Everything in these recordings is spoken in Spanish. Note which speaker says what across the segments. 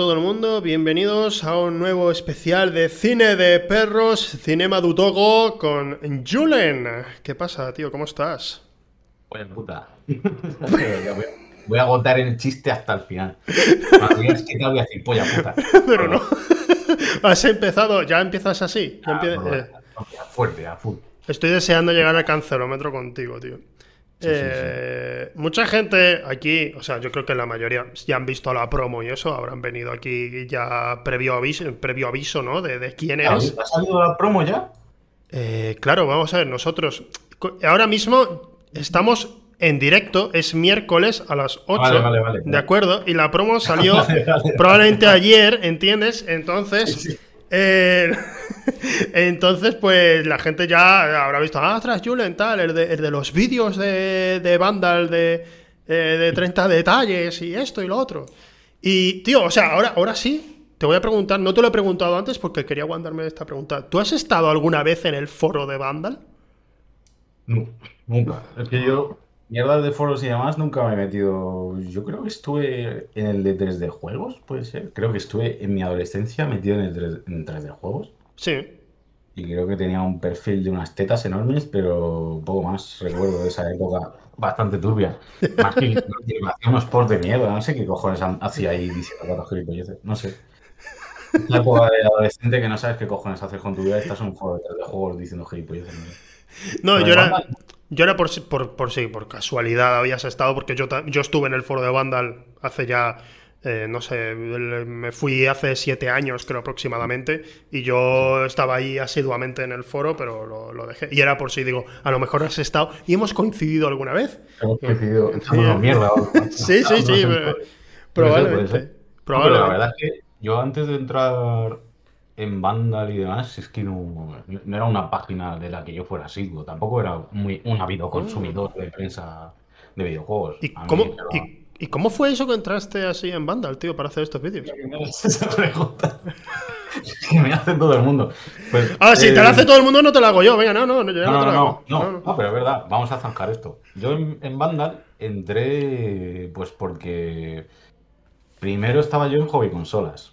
Speaker 1: Todo el mundo, bienvenidos a un nuevo especial de cine de perros, Cinema du Togo con Julen. ¿Qué pasa, tío? ¿Cómo estás?
Speaker 2: Buena puta. voy a agotar el chiste hasta el final. Es que te voy a decir polla puta.
Speaker 1: Pero no. Has empezado, ya empiezas así.
Speaker 2: Ah, eh. Fuerte, a full.
Speaker 1: Estoy deseando llegar al cancelómetro contigo, tío. Eh, mucha gente aquí, o sea, yo creo que la mayoría ya han visto la promo y eso, habrán venido aquí ya previo aviso, previo aviso ¿no? De, quién eres.
Speaker 2: ¿Ha salido la promo ya?
Speaker 1: Eh, claro, vamos a ver, nosotros ahora mismo estamos en directo, es miércoles a las 8, ¿de acuerdo? Y la promo salió probablemente ayer, ¿entiendes? Entonces... Eh, entonces, pues la gente ya habrá visto, ah, tras Julen, tal, el de, los vídeos de, de Vandal de, de 30 detalles y esto y lo otro. Y, tío, o sea, ahora, ahora sí, te voy a preguntar, no te lo he preguntado antes porque quería aguantarme esta pregunta. ¿Tú has estado alguna vez en el foro de Vandal?
Speaker 2: No, nunca. Es que yo Mierda de foros y demás nunca me he metido. Yo creo que estuve en el de 3D juegos, puede ser. Creo que estuve en mi adolescencia metido en el 3, d juegos.
Speaker 1: Sí.
Speaker 2: Y creo que tenía un perfil de unas tetas enormes, pero poco más recuerdo de esa época bastante turbia. Más que, me hacía unos posts de miedo. No sé qué cojones hacía ahí diciendo cuatro gilipolleces. No sé. Una época de adolescente que no sabes qué cojones haces con tu vida. Estás en un foro de 3D juegos diciendo gilipolleces.
Speaker 1: No, yo era. Yo era por, por, por, sí, por casualidad habías estado, porque yo, yo estuve en el foro de Vandal hace ya, eh, no sé, me fui hace siete años, creo aproximadamente, y yo estaba ahí asiduamente en el foro, pero lo, dejé. Y era por si digo, a lo mejor has estado y hemos coincidido alguna vez.
Speaker 2: Hemos coincidido, mierda.
Speaker 1: sí, sí, sí, probablemente. probablemente.
Speaker 2: la verdad es que yo antes de entrar en Vandal y demás, es que no, era una página de la que yo fuera asiduo. Tampoco era muy un ávido consumidor de prensa de videojuegos.
Speaker 1: ¿Y cómo, ¿y, cómo fue eso que entraste así en Vandal, tío, para hacer estos vídeos?
Speaker 2: Esa pregunta. que me hace todo el mundo. Pues,
Speaker 1: ah, si te la hace todo el mundo, no te la hago yo. Venga, no, no, no,
Speaker 2: no, no, no, no, pero es verdad. Vamos a zanjar esto. Yo en, en Vandal entré, pues porque primero estaba yo en hobby consolas.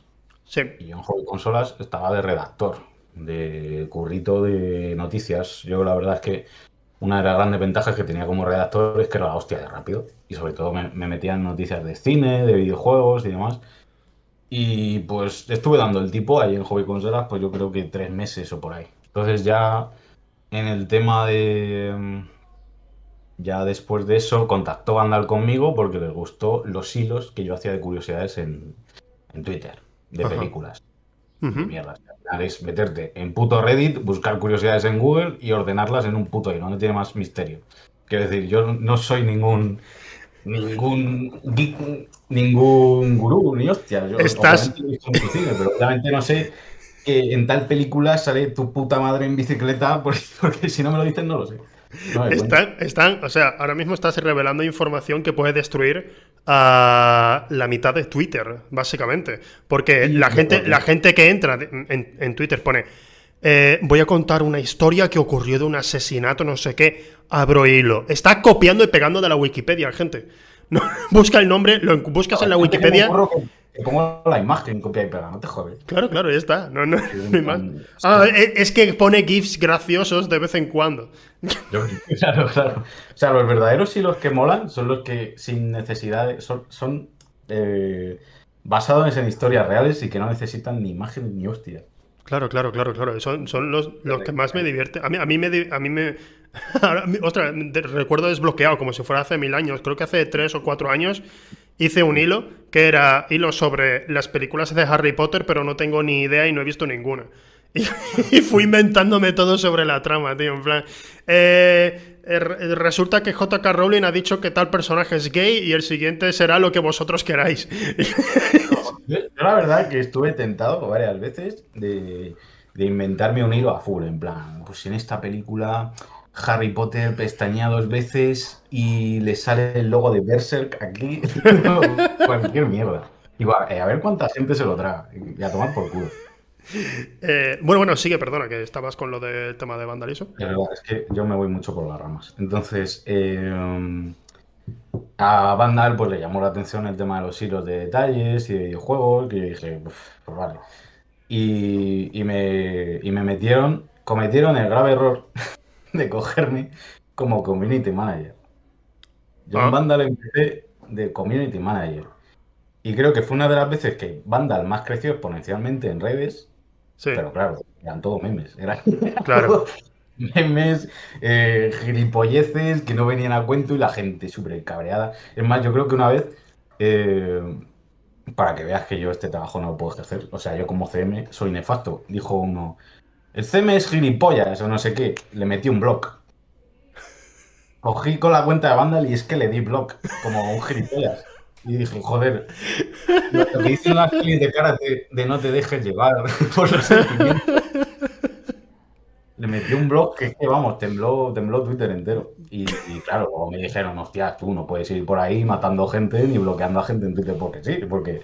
Speaker 2: Y en Hobby Consolas estaba de redactor, de currito de noticias. Yo la verdad es que una de las grandes ventajas que tenía como redactor es que era la hostia de rápido. Y sobre todo me, metía en noticias de cine, de videojuegos y demás. Y pues estuve dando el tipo ahí en Hobby Consolas, pues yo creo que tres meses o por ahí. Entonces ya en el tema de... Ya después de eso contactó Vandal conmigo porque les gustó los hilos que yo hacía de curiosidades en, en Twitter de películas. Es meterte en puto Reddit, buscar curiosidades en Google y ordenarlas en un puto hilo, no tiene más misterio. Quiero decir, yo no soy ningún ningún ningún gurú ni hostia. Yo,
Speaker 1: Estás...
Speaker 2: pero obviamente no sé que en tal película sale tu puta madre en bicicleta, porque, porque si no me lo dicen no lo sé.
Speaker 1: están, están, o sea, ahora mismo estás revelando información que puede destruir a la mitad de Twitter, básicamente. Porque la gente, la gente que entra en, Twitter pone. Eh, voy a contar una historia que ocurrió de un asesinato, no sé qué. Abro hilo. Está copiando y pegando de la Wikipedia, gente. No, busca el nombre, lo buscas en la Wikipedia.
Speaker 2: Te pongo la imagen, copia y pega, no te jodes.
Speaker 1: Claro, claro, ya está. No, no, hay más. Ah, e, es que pone GIFs graciosos de vez en cuando.
Speaker 2: claro, claro. O sea, los verdaderos y los que molan son los que sin necesidad. son, son eh, basados en historias reales y que no necesitan ni imágenes ni hostias.
Speaker 1: Claro, claro, claro, claro. Son, son los, los que más me divierten. A mí, a mí me. A mí me ostras, recuerdo desbloqueado, como si fuera hace mil años. Creo que hace tres o cuatro años hice un hilo que era hilo sobre las películas de Harry Potter, pero no tengo ni idea y no he visto ninguna. Y, fui inventándome todo sobre la trama, tío. En plan. Eh, eh, resulta que JK Rowling ha dicho que tal personaje es gay y el siguiente será lo que vosotros queráis.
Speaker 2: yo, la verdad que estuve tentado varias veces de, de inventarme un hilo a full, en plan, pues en esta película Harry Potter pestañea dos veces y le sale el logo de Berserk aquí. Cualquier mierda. Eh, a ver cuánta gente se lo traga. Y a tomar por culo.
Speaker 1: Eh, bueno, bueno, sigue, perdona, que estabas con lo del tema de vandalismo.
Speaker 2: es que yo me voy mucho por las ramas. Entonces, eh, a Vandal pues le llamó la atención el tema de los hilos de detalles y de videojuegos, que yo dije, pues vale. Y, me, y me metieron, cometieron el grave error de cogerme como community manager. Yo en ah. Vandal empecé de community manager. Y creo que fue una de las veces que Vandal más creció exponencialmente en redes. Pero claro, eran todos memes. Eran claro. memes, eh, gilipolleces que no venían a cuento y la gente súper cabreada. Es más, yo creo que una vez, eh, para que veas que yo este trabajo no lo puedo ejercer, o sea, yo como CM soy nefasto, dijo uno, el CM es gilipollas o no sé qué, le metí un blog. Cogí con la cuenta de Vandal y es que le di blog, como un gilipollas. Y dije, joder, lo que dicen las de cara de no te dejes llevar por los sentimientos le metí un blog que, vamos, tembló, tembló Twitter entero. Y, claro, me dijeron, hostia, tú no puedes ir por ahí matando gente ni bloqueando a gente en Twitter porque sí, porque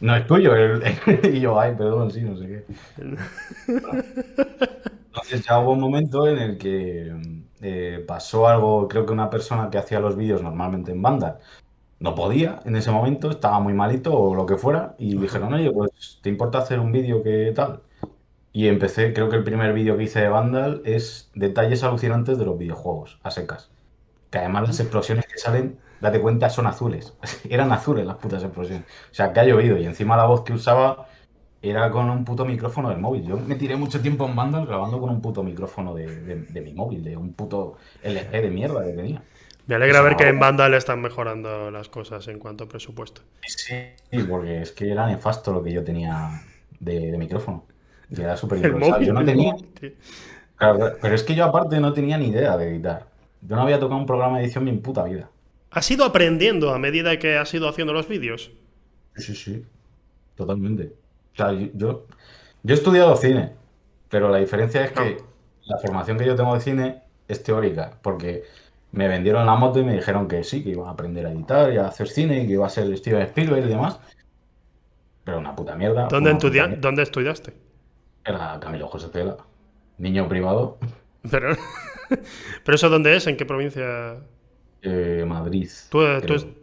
Speaker 2: no es tuyo. y yo, ay, perdón, sí, no sé qué. Entonces ya hubo un momento en el que eh, pasó algo, creo que una persona que hacía los vídeos normalmente en banda no podía en ese momento, estaba muy malito o lo que fuera, y dijeron, oye, pues, ¿te importa hacer un vídeo que tal? Y empecé, creo que el primer vídeo que hice de Vandal es detalles alucinantes de los videojuegos, a secas. Que además las explosiones que salen, date cuenta, son azules. Eran azules las putas explosiones. O sea, que ha llovido y encima la voz que usaba era con un puto micrófono del móvil. Yo me tiré mucho tiempo en Vandal grabando con un puto micrófono de, mi móvil, de un puto LG de mierda que tenía.
Speaker 1: Me alegra ver que en Vandal están mejorando las cosas en cuanto a presupuesto.
Speaker 2: Sí, porque es que era nefasto lo que yo tenía de micrófono. Era súper Yo no tenía. pero es que yo, aparte, no tenía ni idea de editar. Yo no había tocado un programa de edición en mi puta vida.
Speaker 1: ¿Has ido aprendiendo a medida que has ido haciendo los vídeos?
Speaker 2: Sí, sí, sí. Totalmente. O sea, yo, yo he estudiado cine, pero la diferencia es que la formación que yo tengo de cine es teórica, porque me vendieron la moto y me dijeron que sí, que iba a aprender a editar y a hacer cine y que iba a ser de Spielberg y demás. Pero una puta mierda.
Speaker 1: ¿Dónde, ¿Dónde estudiaste?
Speaker 2: Era Camilo José Tela, niño privado.
Speaker 1: Pero, ¿Pero eso dónde es? ¿En qué provincia?
Speaker 2: Eh, Madrid.
Speaker 1: Tú,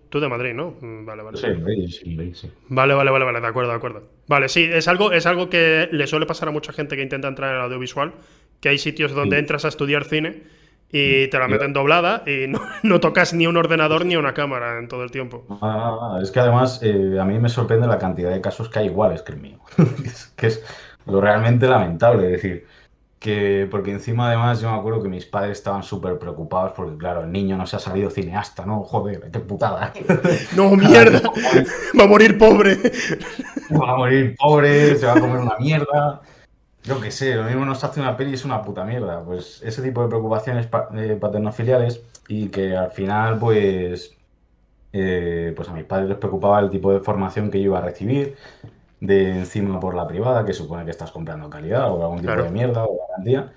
Speaker 1: tú, de Madrid, ¿no? Mm, vale, vale.
Speaker 2: Sí, Madrid, sí, sí.
Speaker 1: Vale, vale, vale, vale, de acuerdo, de acuerdo. Vale, sí, es algo, es algo que le suele pasar a mucha gente que intenta entrar en el audiovisual, que hay sitios donde entras a estudiar cine y te la meten doblada y no, tocas ni un ordenador ni una cámara en todo el tiempo.
Speaker 2: Ah, es que además eh, a mí me sorprende la cantidad de casos que hay iguales que el mío. que es lo realmente lamentable. Es decir, que porque encima además yo me acuerdo que mis padres estaban súper preocupados porque claro, el niño no se ha salido cineasta, ¿no? Joder, qué putada.
Speaker 1: No, mierda. va a morir pobre.
Speaker 2: Va a morir pobre, se va a comer una mierda. Yo qué sé, lo mismo nos hace una peli y es una puta mierda. Pues ese tipo de preocupaciones eh, paternofiliales y que al final pues eh, pues a mis padres les preocupaba el tipo de formación que yo iba a recibir, de encima por la privada, que supone que estás comprando calidad o algún tipo de mierda o garantía.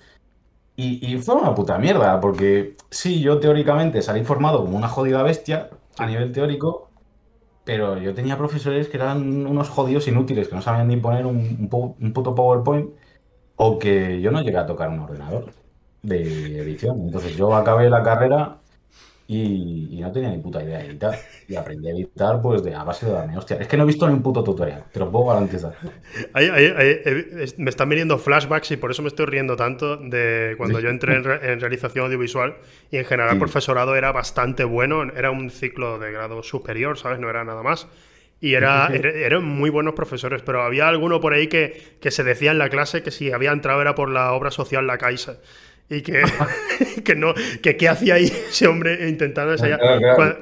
Speaker 2: Y, y, fue una puta mierda, porque sí, yo teóricamente salí formado como una jodida bestia a nivel teórico, pero yo tenía profesores que eran unos jodidos inútiles, que no sabían ni poner un, un puto PowerPoint, o que yo no llegué a tocar un ordenador de edición. Entonces yo acabé la carrera y, no tenía ni puta idea de editar. Y aprendí a editar pues de, a base de darme. Hostia, es que no he visto ni un puto tutorial, te lo puedo garantizar.
Speaker 1: me están viniendo flashbacks y por eso me estoy riendo tanto de cuando yo entré en, realización audiovisual y en general el profesorado era bastante bueno, era un ciclo de grado superior, ¿sabes? No era nada más. Y era, eran muy buenos profesores, pero había alguno por ahí que, que se decía en la clase que si había entrado era por la obra social La Caixa y que, que no que qué hacía ahí ese hombre intentando ensayar.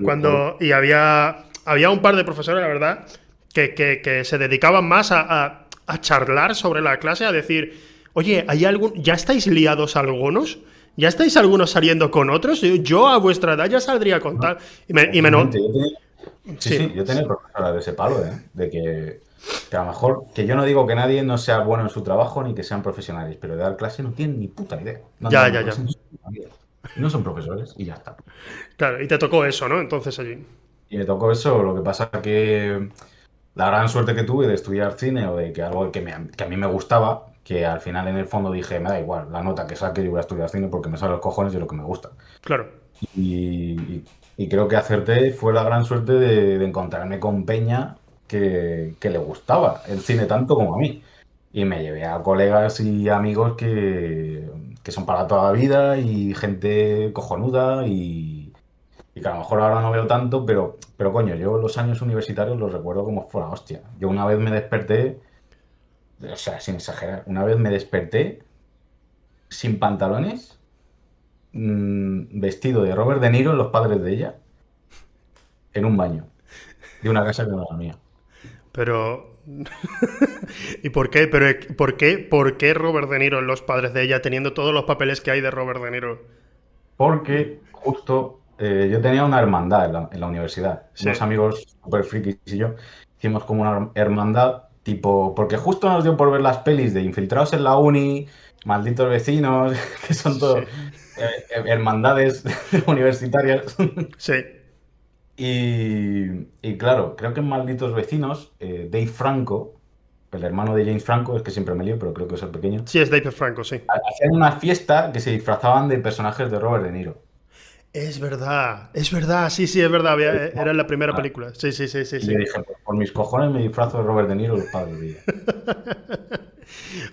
Speaker 1: Cuando, y había había un par de profesores la verdad que, que, se dedicaban más a, a, charlar sobre la clase a decir oye hay algún ya estáis liados algunos ya estáis algunos saliendo con otros yo a vuestra edad ya saldría con tal y me, y
Speaker 2: sí, sí, yo tenía profesora de ese palo ¿eh? de que que a lo mejor, que yo no digo que nadie no sea bueno en su trabajo ni que sean profesionales, pero de dar clase no tienen ni puta idea.
Speaker 1: ya, ya, ya.
Speaker 2: No son profesores y ya está.
Speaker 1: Claro, y te tocó eso, ¿no? Entonces allí.
Speaker 2: Y me tocó eso, lo que pasa que la gran suerte que tuve de estudiar cine o de que algo que, que a mí me gustaba, que al final en el fondo dije, me da igual, la nota que saque yo voy a estudiar cine porque me sale los cojones de lo que me gusta.
Speaker 1: Claro.
Speaker 2: Y, creo que acerté, fue la gran suerte de, encontrarme con Peña que, le gustaba el cine tanto como a mí. Y me llevé a colegas y amigos que, que son para toda la vida y gente cojonuda y, y, que a lo mejor ahora no veo tanto, pero, pero coño, yo los años universitarios los recuerdo como fuera hostia. Yo una vez me desperté, o sea, sin exagerar, una vez me desperté sin pantalones, mm, vestido de Robert De Niro, los padres de ella, en un baño de una casa que no era mía.
Speaker 1: Pero. ¿Y por qué? Pero, ¿por qué? ¿Por qué Robert De Niro en los padres de ella, teniendo todos los papeles que hay de Robert De Niro?
Speaker 2: Porque justo eh, yo tenía una hermandad en la, universidad. Unos amigos super frikis y yo hicimos como una hermandad, tipo. Porque justo nos dio por ver las pelis de infiltrados en la uni, malditos vecinos, que son todos eh, hermandades universitarias.
Speaker 1: Sí.
Speaker 2: Y, claro, creo que en Malditos Vecinos, eh, Dave Franco, el hermano de James Franco, es que siempre me lío, pero creo que es el pequeño.
Speaker 1: Sí, es Dave Franco, sí.
Speaker 2: Hacían una fiesta que se disfrazaban de personajes de Robert De Niro.
Speaker 1: Es verdad, es verdad, sí, sí, es verdad. era la primera película. Sí, sí, sí, sí. Y
Speaker 2: dije, por mis cojones me disfrazo de Robert De Niro los padres de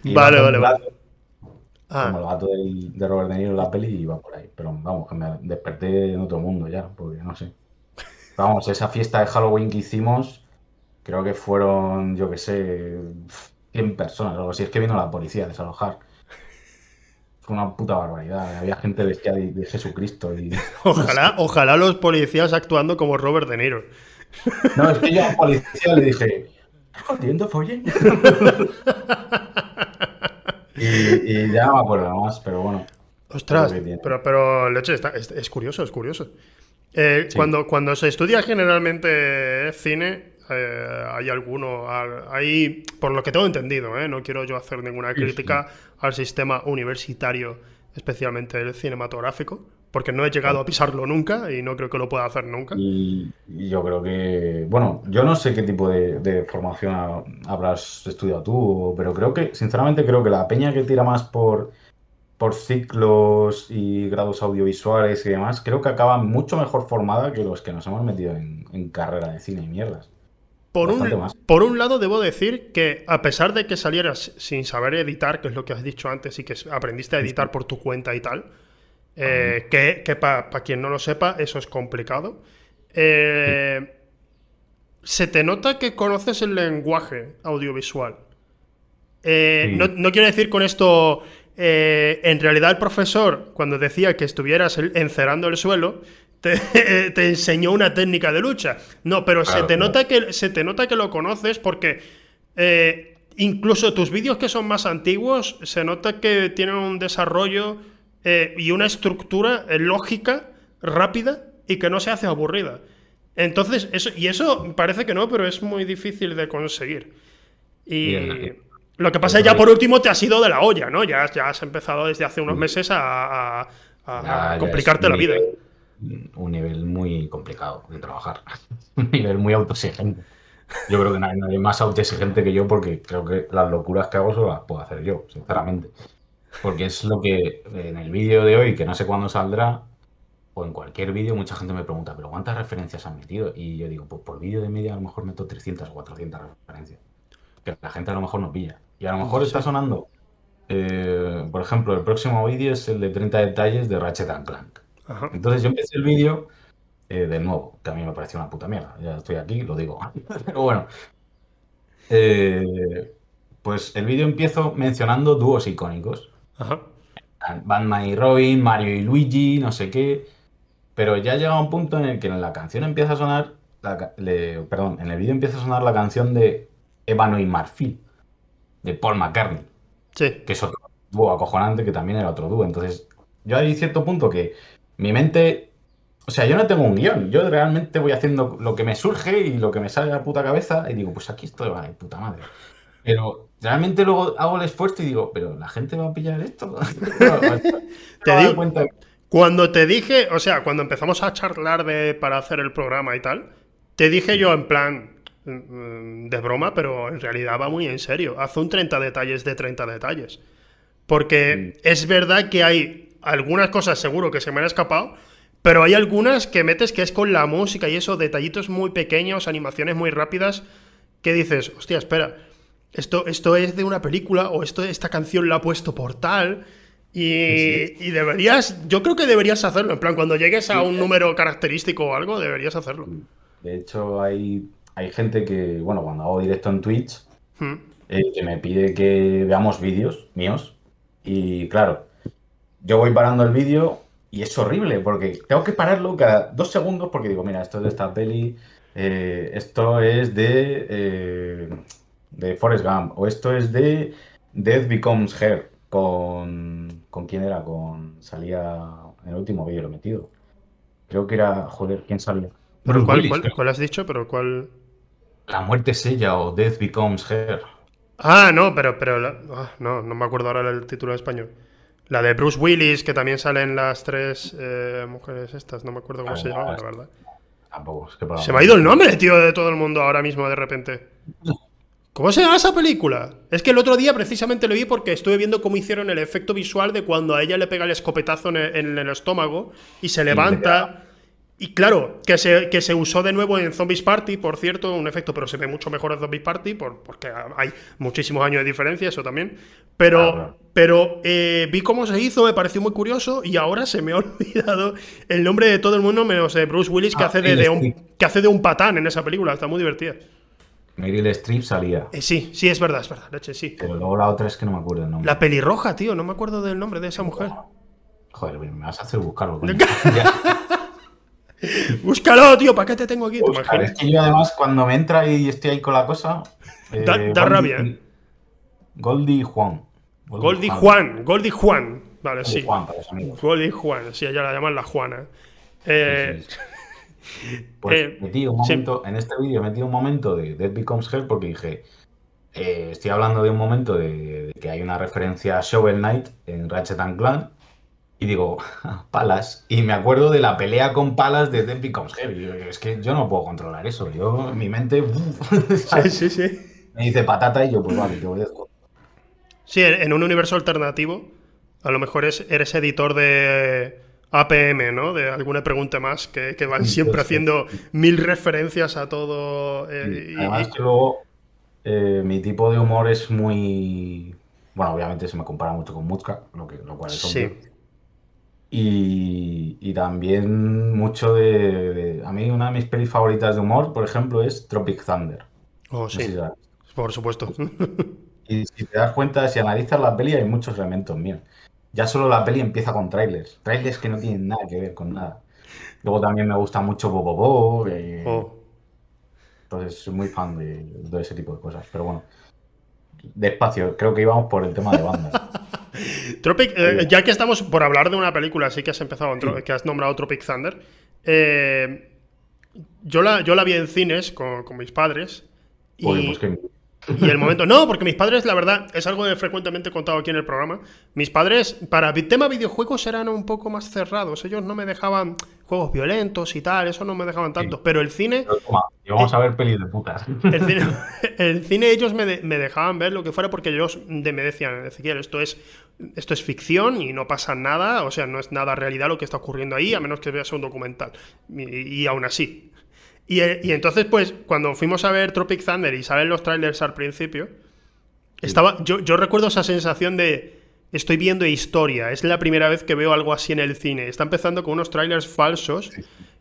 Speaker 1: Vale, vale, vale.
Speaker 2: Ah. Como el gato de Robert De Niro en la peli y iba por ahí. Pero vamos, que me desperté en otro mundo ya, porque no sé. Vamos, esa fiesta de Halloween que hicimos, creo que fueron, yo qué sé, 100 personas o algo así. Es que vino la policía a desalojar. Fue una puta barbaridad. Había gente vestida de, Jesucristo. Y...
Speaker 1: Ojalá, ojalá los policías actuando como Robert De Niro.
Speaker 2: No, es que yo al policía le dije, ¿estás jodiendo, folle? y, ya no me acuerdo más, pero bueno.
Speaker 1: Ostras, pero, pero leche, es, curioso, es curioso. Eh, cuando, cuando se estudia generalmente cine, eh, hay alguno, hay, por lo que tengo entendido, eh, no quiero yo hacer ninguna crítica al sistema universitario, especialmente el cinematográfico, porque no he llegado a pisarlo nunca y no creo que lo pueda hacer nunca.
Speaker 2: Y, yo creo que, bueno, yo no sé qué tipo de, formación habrás estudiado tú, pero creo que, sinceramente, creo que la peña que tira más por por ciclos y grados audiovisuales y demás, creo que acaba mucho mejor formada que los que nos hemos metido en, carrera de cine y mierdas.
Speaker 1: Por un, por un, lado, debo decir que a pesar de que salieras sin saber editar, que es lo que has dicho antes, y que aprendiste a editar por tu cuenta y tal, eh, que, para quien no lo sepa, eso es complicado. Eh, se te nota que conoces el lenguaje audiovisual. Eh, no, no, quiero decir con esto eh, en realidad el profesor, cuando decía que estuvieras encerando el suelo, te, enseñó una técnica de lucha. No, pero se, te nota que, se te nota que lo conoces porque eh, incluso tus vídeos que son más antiguos, se nota que tienen un desarrollo eh, y una estructura lógica, rápida y que no se hace aburrida. Entonces, eso, y eso parece que no, pero es muy difícil de conseguir. Y, lo que pasa es que ya por último te has ido de la olla, ¿no? Ya, ya has empezado desde hace unos meses a, complicarte la vida.
Speaker 2: Un nivel muy complicado de trabajar. un nivel muy autoexigente. Yo creo que nadie, más autoexigente que yo porque creo que las locuras que hago solo las puedo hacer yo, sinceramente. Porque es lo que en el vídeo de hoy, que no sé cuándo saldrá, o en cualquier vídeo, mucha gente me pregunta, ¿pero cuántas referencias han metido? Y yo digo, pues por vídeo de media a lo mejor meto 300 o 400 referencias. Que la gente a lo mejor no pilla. Y a lo mejor está sonando. Eh, por ejemplo, el próximo vídeo es el de 30 detalles de Ratchet Clank. Entonces yo empecé el vídeo eh, de nuevo, que a mí me pareció una puta mierda. Ya estoy aquí, lo digo. Pero bueno. Eh, pues el vídeo empiezo mencionando dúos icónicos. Batman y Robin, Mario y Luigi, no sé qué. Pero ya llega un punto en el que en la canción empieza a sonar. perdón, en el vídeo empieza a sonar la canción de Ébano y Marfil de Paul McCartney.
Speaker 1: Sí.
Speaker 2: Que es otro dúo acojonante que también era otro dúo. Entonces, yo hay cierto punto que mi mente. O sea, yo no tengo un guion. Yo realmente voy haciendo lo que me surge y lo que me sale a la puta cabeza y digo, pues aquí estoy, ay, puta madre. Pero realmente luego hago el esfuerzo y digo, pero la gente va a pillar esto.
Speaker 1: te digo, cuenta. Cuando te dije, o sea, cuando empezamos a charlar de, para hacer el programa y tal, te dije yo en plan, de broma, pero en realidad va muy en serio. Hace un 30 detalles de 30 detalles. Porque es verdad que hay algunas cosas seguro que se me han escapado, Pero hay algunas que metes que es con la música y eso, detallitos muy pequeños, animaciones muy rápidas, que dices, hostia, espera, esto, esto es de una película o esto, esta canción la ha puesto por tal. Y, deberías, yo creo que deberías hacerlo. En plan, cuando llegues a un número característico o algo, deberías hacerlo.
Speaker 2: De hecho, hay, hay gente que, bueno, cuando hago directo en Twitch, hmm. eh, que me pide que veamos vídeos míos. Y claro, yo voy parando el vídeo y es horrible porque tengo que pararlo cada dos segundos porque digo, mira, esto es de esta peli, eh, esto es de, eh, de Forrest Gump o esto es de Death Becomes Her con... ¿Con quién era? Con... Salía en el último vídeo lo metido. Creo que era... Joder, ¿quién salía?
Speaker 1: ¿Pero cuál, cuál, has dicho? ¿Pero cuál...?
Speaker 2: La muerte es ella o Death Becomes Her.
Speaker 1: Ah, no, pero... pero ah, no, no me acuerdo ahora el título en español. La de Bruce Willis, que también salen las tres eh, mujeres estas, no me acuerdo cómo ah, se llama, la verdad.
Speaker 2: Tampoco,
Speaker 1: Se me ha ido el nombre, tío, de todo el mundo ahora mismo, de repente. ¿Cómo se llama esa película? Es que el otro día precisamente lo vi porque estuve viendo cómo hicieron el efecto visual de cuando a ella le pega el escopetazo en el, estómago y se levanta. Y claro, que se, que se usó de nuevo en Zombies Party, por cierto, un efecto, pero se ve mucho mejor en Zombies Party, por, porque hay muchísimos años de diferencia, eso también. Pero, pero eh, vi cómo se hizo, me pareció muy curioso, y ahora se me ha olvidado el nombre de todo el mundo, menos de Bruce Willis, que, ah, hace de, un, que hace de un patán en esa película, está muy divertida.
Speaker 2: Meryl Streep salía.
Speaker 1: Eh, sí, sí, es verdad, es verdad, sí.
Speaker 2: Pero luego la otra es que no me acuerdo el nombre.
Speaker 1: La pelirroja, tío, no me acuerdo del nombre de esa mujer.
Speaker 2: Joder, me vas a hacer buscarlo.
Speaker 1: Búscalo, tío, ¿para qué te tengo aquí?
Speaker 2: es que yo además cuando me entra y estoy ahí con la cosa...
Speaker 1: da, eh, rabia, ¿eh?
Speaker 2: Goldie Juan.
Speaker 1: Goldie, Juan. Goldie Juan. Vale, sí. Juan, para Goldie Juan, sí, ella la llaman la Juana. Eh...
Speaker 2: Pues eh, metí un momento, en este vídeo metí un momento de Dead Becomes Hell porque dije, eh, estoy hablando de un momento de, que hay una referencia a Shovel Knight en Ratchet and Clank y digo, Palas, y me acuerdo de la pelea con Palas de Dead Becomes Hell. es que yo no puedo controlar eso, yo, mi mente,
Speaker 1: sí, sí, sí.
Speaker 2: me dice patata y yo, pues vale, te obedezco.
Speaker 1: Sí, en un universo alternativo, a lo mejor eres editor de APM, ¿no? De alguna pregunta más, que, van siempre haciendo mil referencias a todo.
Speaker 2: Eh, Además que luego eh, mi tipo de humor es muy... Bueno, obviamente se me compara mucho con Mutka, lo, que, lo cual es obvio. Y, también mucho de, A mí una de mis pelis favoritas de humor, por ejemplo, es Tropic Thunder.
Speaker 1: Oh, sí. por supuesto.
Speaker 2: Y si te das cuenta, si analizas la peli, hay muchos elementos míos. Ya solo la peli empieza con trailers. Trailers que no tienen nada que ver con nada. Luego también me gusta mucho Bobo Bo. Oh. Entonces soy muy fan de, ese tipo de cosas. Pero bueno, despacio, creo que íbamos por el tema de banda.
Speaker 1: Tropic, eh, ya que estamos por hablar de una película, sí que has empezado, que has nombrado Tropic Thunder. Eh, yo, la, yo la vi en cines con, mis padres. Y, pues que y el momento. No, porque mis padres, la verdad, es algo que frecuentemente he contado aquí en el programa. Mis padres, para el tema videojuegos, eran un poco más cerrados. Ellos no me dejaban juegos violentos y tal, eso no me dejaban tanto. Pero el cine.
Speaker 2: y vamos a ver pelis de putas.
Speaker 1: El cine, ellos me, dejaban ver lo que fuera porque ellos me decían, Ezequiel, esto es, esto es ficción y no pasa nada, o sea, no es nada realidad lo que está ocurriendo ahí, a menos que veas un documental. y aún así. Y, entonces, pues, cuando fuimos a ver Tropic Thunder y salen los trailers al principio, estaba. Yo, yo recuerdo esa sensación de. Estoy viendo historia. Es la primera vez que veo algo así en el cine. Está empezando con unos trailers falsos.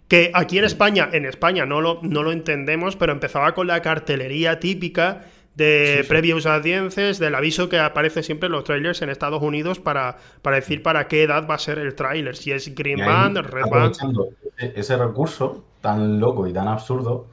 Speaker 1: Que aquí en España, en España no lo, no lo entendemos, pero empezaba con la cartelería típica de previos audiencias, del aviso que aparece siempre en los trailers en Estados Unidos para, para decir para qué edad va a ser el trailer, si es Green Band, Red Band.
Speaker 2: Ese recurso tan loco y tan absurdo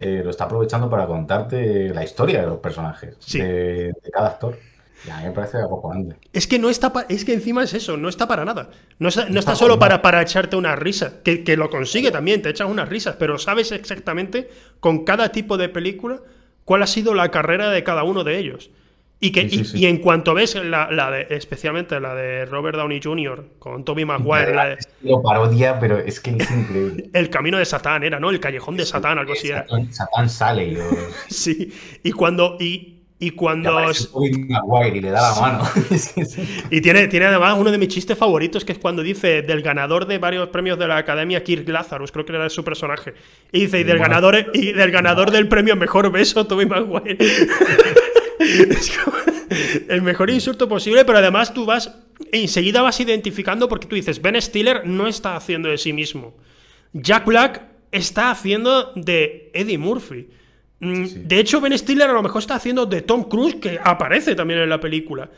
Speaker 2: eh, lo está aprovechando para contarte la historia de los personajes, de, cada actor. Y a mí me parece acojonante.
Speaker 1: Es que no está es que encima es eso, no está para nada. No está, no está solo para, para echarte una risa, que, que lo consigue también, te echas unas risas, pero sabes exactamente con cada tipo de película cuál ha sido la carrera de cada uno de ellos. Y, que, y, en cuanto ves la, de, especialmente la de Robert Downey Jr. con Tommy Maguire.
Speaker 2: Lo parodia, pero es que es increíble.
Speaker 1: el camino de Satán era, ¿no? El callejón de Satán, algo así
Speaker 2: Satán, Satán sale.
Speaker 1: sí. Y cuando. Y Y cuando.
Speaker 2: y le da la mano.
Speaker 1: y tiene, tiene además uno de mis chistes favoritos, que es cuando dice del ganador de varios premios de la academia, Kirk Lazarus, creo que era su personaje. Y dice, y del, ganador, y del ganador del premio Mejor Beso, Tommy Maguire. es como el mejor insulto posible, pero además tú vas. Enseguida vas identificando porque tú dices, Ben Stiller no está haciendo de sí mismo. Jack Black está haciendo de Eddie Murphy. Mm, de hecho, Ben Stiller a lo mejor está haciendo de Tom Cruise, que aparece también en la película.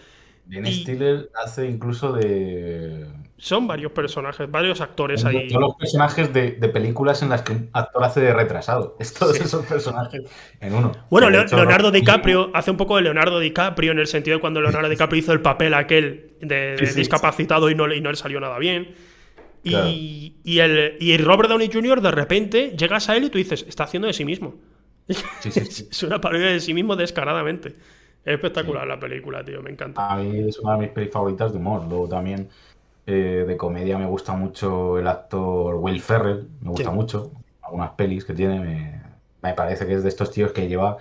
Speaker 2: Ben Stiller hace incluso de.
Speaker 1: Son varios personajes, varios actores ahí.
Speaker 2: Todos los personajes de, películas en las que un actor hace de retrasado. Es todos esos personajes en uno.
Speaker 1: Bueno, Leonardo DiCaprio hace un poco de Leonardo DiCaprio en el sentido de cuando Leonardo DiCaprio hizo el papel aquel de, discapacitado y, no, y no le salió nada bien. Y, y, el, y Robert Downey Jr. de repente llegas a él y tú dices, está haciendo de sí mismo. es una parodia de sí mismo descaradamente. Es espectacular la película, tío, me encanta.
Speaker 2: A mí es una de mis pelis favoritas de humor. Luego también eh, de comedia me gusta mucho el actor Will Ferrell, me gusta mucho. Algunas pelis que tiene, me, parece que es de estos tíos que lleva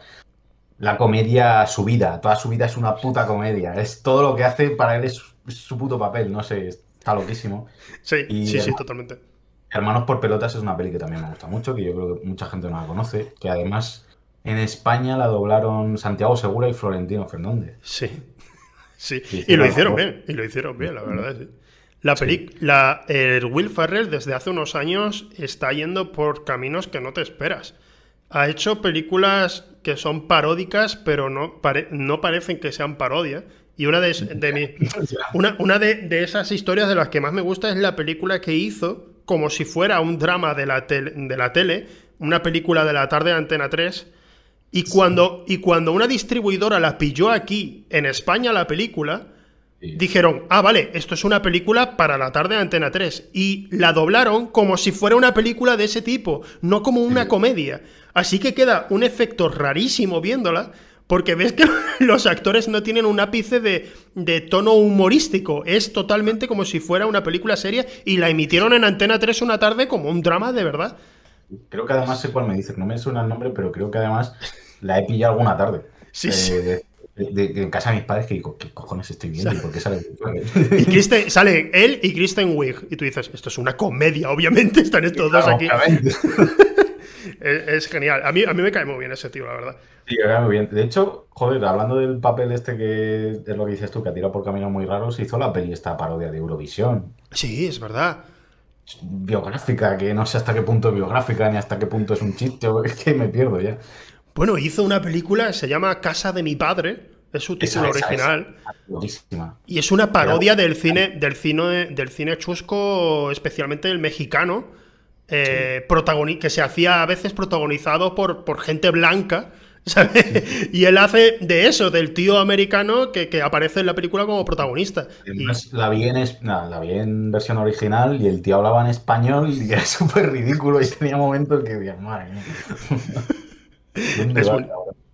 Speaker 2: la comedia a su vida. Toda su vida es una puta comedia. Es todo lo que hace para él es, su puto papel, no sé, está loquísimo.
Speaker 1: Sí, sí, sí, totalmente.
Speaker 2: Hermanos por pelotas es una peli que también me gusta mucho, que yo creo que mucha gente no la conoce, que además en España la doblaron Santiago Segura y Florentino Fernández.
Speaker 1: Sí. Sí, y, lo hicieron bien, y lo hicieron bien, la verdad, sí. La película, el Will Ferrell desde hace unos años está yendo por caminos que no te esperas. Ha hecho películas que son paródicas, pero no, no parecen que sean parodia. Y una de, de una, una de, de, esas historias de las que más me gusta es la película que hizo como si fuera un drama de la, de la tele, una película de la tarde de Antena 3. Y cuando, y cuando una distribuidora la pilló aquí, en España, la película, dijeron, ah, vale, esto es una película para la tarde de Antena 3. Y la doblaron como si fuera una película de ese tipo, no como una comedia. Así que queda un efecto rarísimo viéndola, porque ves que los actores no tienen un ápice de, tono humorístico. Es totalmente como si fuera una película seria y la emitieron en Antena 3 una tarde como un drama de verdad.
Speaker 2: Creo que además sé cuál me dices, no me suena el nombre, pero creo que además la he pillado alguna tarde. Sí, eh, sí. De, en casa de mis padres que digo, ¿qué cojones estoy viendo? ¿Y por qué sale?
Speaker 1: y sale él y Kristen Wiig. Y tú dices, esto es una comedia, obviamente, están estos dos aquí. es, genial. A mí, a mí me cae muy bien ese tío, la verdad.
Speaker 2: Sí, me cae muy bien. De hecho, joder, hablando del papel este que es lo que dices tú, que ha tirado por caminos muy raros, hizo la peli esta parodia de Eurovisión.
Speaker 1: Sí, es verdad.
Speaker 2: biográfica, que no sé hasta qué punto es biográfica, ni hasta qué punto es un chiste, es que me pierdo ya.
Speaker 1: Bueno, hizo una película, se llama Casa de mi padre, es su título original. y es una parodia del cine, del cine, del cine chusco, especialmente el mexicano, eh, que se hacía a veces protagonizado por, por gente blanca. Y él hace de eso, del tío americano que, aparece en la película como protagonista.
Speaker 2: la, vi en, la vi en versión original y el tío hablaba en español y era súper ridículo y tenía momentos que decía, madre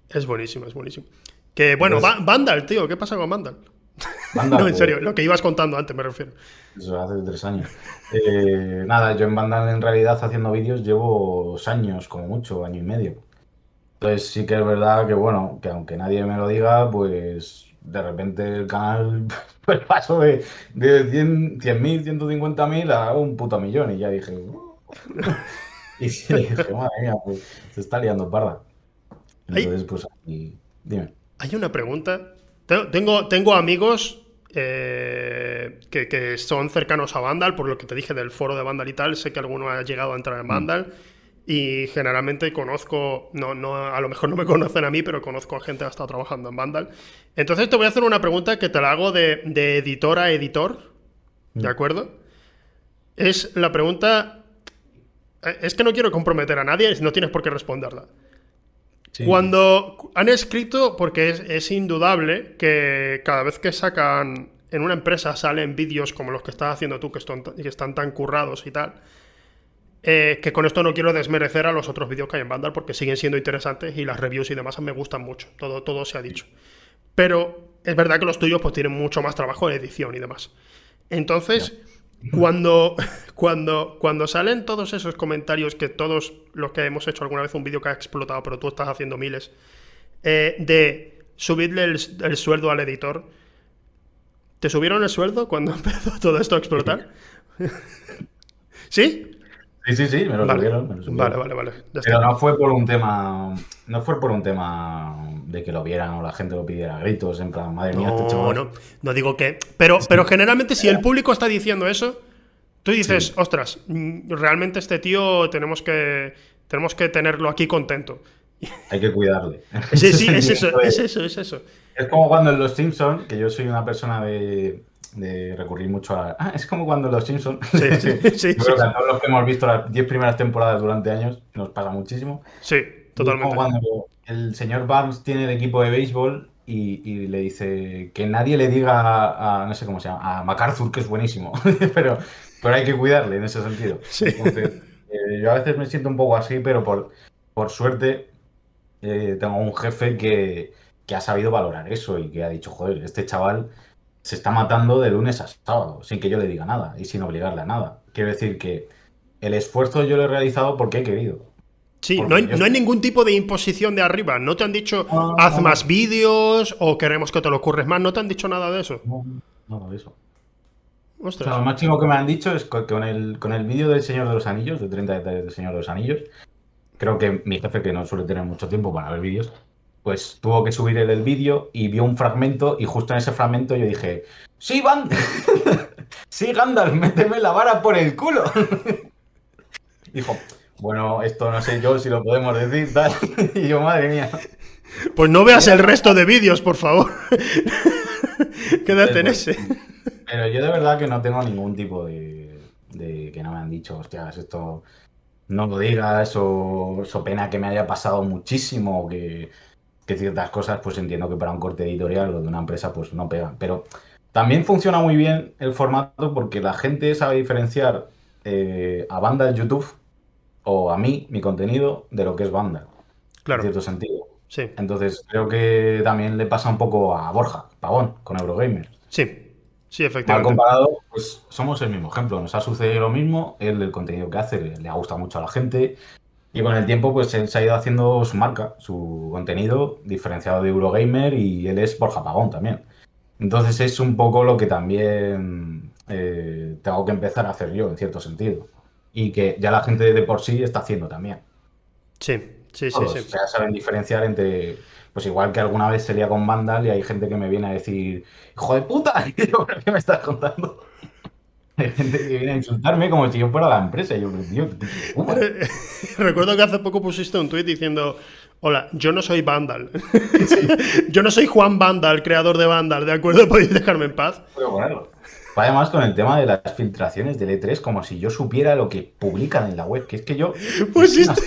Speaker 1: es, buenísimo, es buenísimo. Que bueno, Vandal, tío, ¿qué pasa con Vandal? no, en serio, lo que ibas contando antes me refiero.
Speaker 2: Eso hace tres años. Eh, nada, yo en Vandal en realidad haciendo vídeos llevo dos años, como mucho, año y medio. Entonces sí que es verdad que bueno, que aunque nadie me lo diga, pues de repente el canal pues pasó de, de 100.000, 150.000 a un puto millón y ya dije... Uh". y sí, dije, madre mía, pues se está liando parda. Entonces, pues dime.
Speaker 1: Hay una pregunta. Tengo, tengo amigos eh, que, son cercanos a Vandal, por lo que te dije del foro de Vandal y tal. Sé que alguno ha llegado a entrar en mm. Vandal. Y generalmente conozco, no, no, a lo mejor no me conocen a mí, pero conozco a gente que ha estado trabajando en Vandal. Entonces te voy a hacer una pregunta que te la hago de, editor a editor. ¿De mm. acuerdo? Es la pregunta. Eh, es que no quiero comprometer a nadie, no tienes por qué responderla. Cuando han escrito, porque es, indudable que cada vez que sacan en una empresa salen vídeos como los que estás haciendo tú, que están, que están tan currados y tal, eh, que con esto no quiero desmerecer a los otros vídeos que hay en Vandal porque siguen siendo interesantes y las reviews y demás me gustan mucho, todo, todo se ha dicho. Pero es verdad que los tuyos pues tienen mucho más trabajo de edición y demás. Entonces... Cuando, cuando, cuando salen todos esos comentarios que todos los que hemos hecho alguna vez un vídeo que ha explotado, pero tú estás haciendo miles, eh, de subidle el, sueldo al editor. ¿Te subieron el sueldo cuando empezó todo esto a explotar? ¿Sí?
Speaker 2: Sí, sí, sí, me lo, subieron,
Speaker 1: Vale, vale, vale.
Speaker 2: Pero no fue por un tema. No fue por un tema de que lo vieran o la gente lo pidiera a gritos, en plan, madre mía, este
Speaker 1: no, No, no digo que. Pero, pero generalmente, si el público está diciendo eso, tú dices, ostras, mm, realmente este tío tenemos que. Tenemos que tenerlo aquí contento.
Speaker 2: Hay que cuidarle.
Speaker 1: Sí, sí, es eso, es eso, es eso.
Speaker 2: Es como cuando en Los Simpsons, que yo soy una persona de, recurrir mucho a. Ah, es como cuando Los Simpsons. Sí, sí, sí. creo que a todos los que hemos visto las 10 primeras temporadas durante años nos pasa muchísimo.
Speaker 1: Sí, totalmente.
Speaker 2: como cuando el señor Barnes tiene el equipo de béisbol y, le dice que nadie le diga a, no sé cómo se llama, a MacArthur, que es buenísimo, pero, pero hay que cuidarle en ese sentido. Entonces, eh, yo a veces me siento un poco así, pero por, por suerte eh, tengo un jefe que, ha sabido valorar eso y que ha dicho, joder, este chaval se está matando de lunes a sábado, sin que yo le diga nada y sin obligarle a nada. Quiero decir que el esfuerzo yo lo he realizado porque he querido.
Speaker 1: Sí, no hay, ningún tipo de imposición de arriba. No te han dicho, haz más vídeos o queremos que te lo ocurres más. No te han dicho nada de eso.
Speaker 2: No, nada de eso. lo máximo que me han dicho es que con el, con el vídeo del Señor de los Anillos, de 30 detalles del Señor de los Anillos, creo que mi jefe, que no suele tener mucho tiempo para ver vídeos, pues tuvo que subir el, vídeo y vio un fragmento y justo en ese fragmento yo dije, sí, Van, sí, Gandalf, méteme la vara por el culo. Dijo, bueno, esto no sé yo si lo podemos decir, tal. y yo, madre mía.
Speaker 1: Pues no veas el resto de vídeos, por favor. Quédate en ese.
Speaker 2: Pero yo de verdad que no tengo ningún tipo de, de que no me han dicho, hostias, esto no lo digas o, o pena que me haya pasado muchísimo que, que, ciertas cosas pues entiendo que para un corte editorial o de una empresa pues no pegan. Pero también funciona muy bien el formato porque la gente sabe diferenciar eh, a banda en YouTube o a mí, mi contenido, de lo que es banda. Claro. En cierto sentido.
Speaker 1: Sí.
Speaker 2: Entonces creo que también le pasa un poco a Borja, Pavón, con Eurogamer.
Speaker 1: Sí, Sí, efectivamente.
Speaker 2: Mal comparado, pues somos el mismo ejemplo. Nos ha sucedido lo mismo. Él, el contenido que hace, le, ha gustado mucho a la gente. Y con el tiempo, pues él se ha ido haciendo su marca, su contenido diferenciado de Eurogamer y él es Borja Pagón también. Entonces es un poco lo que también eh, tengo que empezar a hacer yo, en cierto sentido. Y que ya la gente de por sí está haciendo también.
Speaker 1: Sí, sí, sí, sí.
Speaker 2: Ya saben diferenciar entre pues igual que alguna vez sería con Vandal y hay gente que me viene a decir, hijo de puta, ¿qué me estás contando? Hay gente que viene a insultarme como si yo fuera la empresa. Yo, tío,
Speaker 1: Recuerdo que hace poco pusiste un tuit diciendo: Hola, yo no soy Vandal. yo no soy Juan Vandal, creador de Vandal, ¿de acuerdo? Podéis dejarme en paz.
Speaker 2: Puedo ponerlo. Además, con el tema de las filtraciones del E3, como si yo supiera lo que publican en la web, que es que yo.
Speaker 1: Pusiste.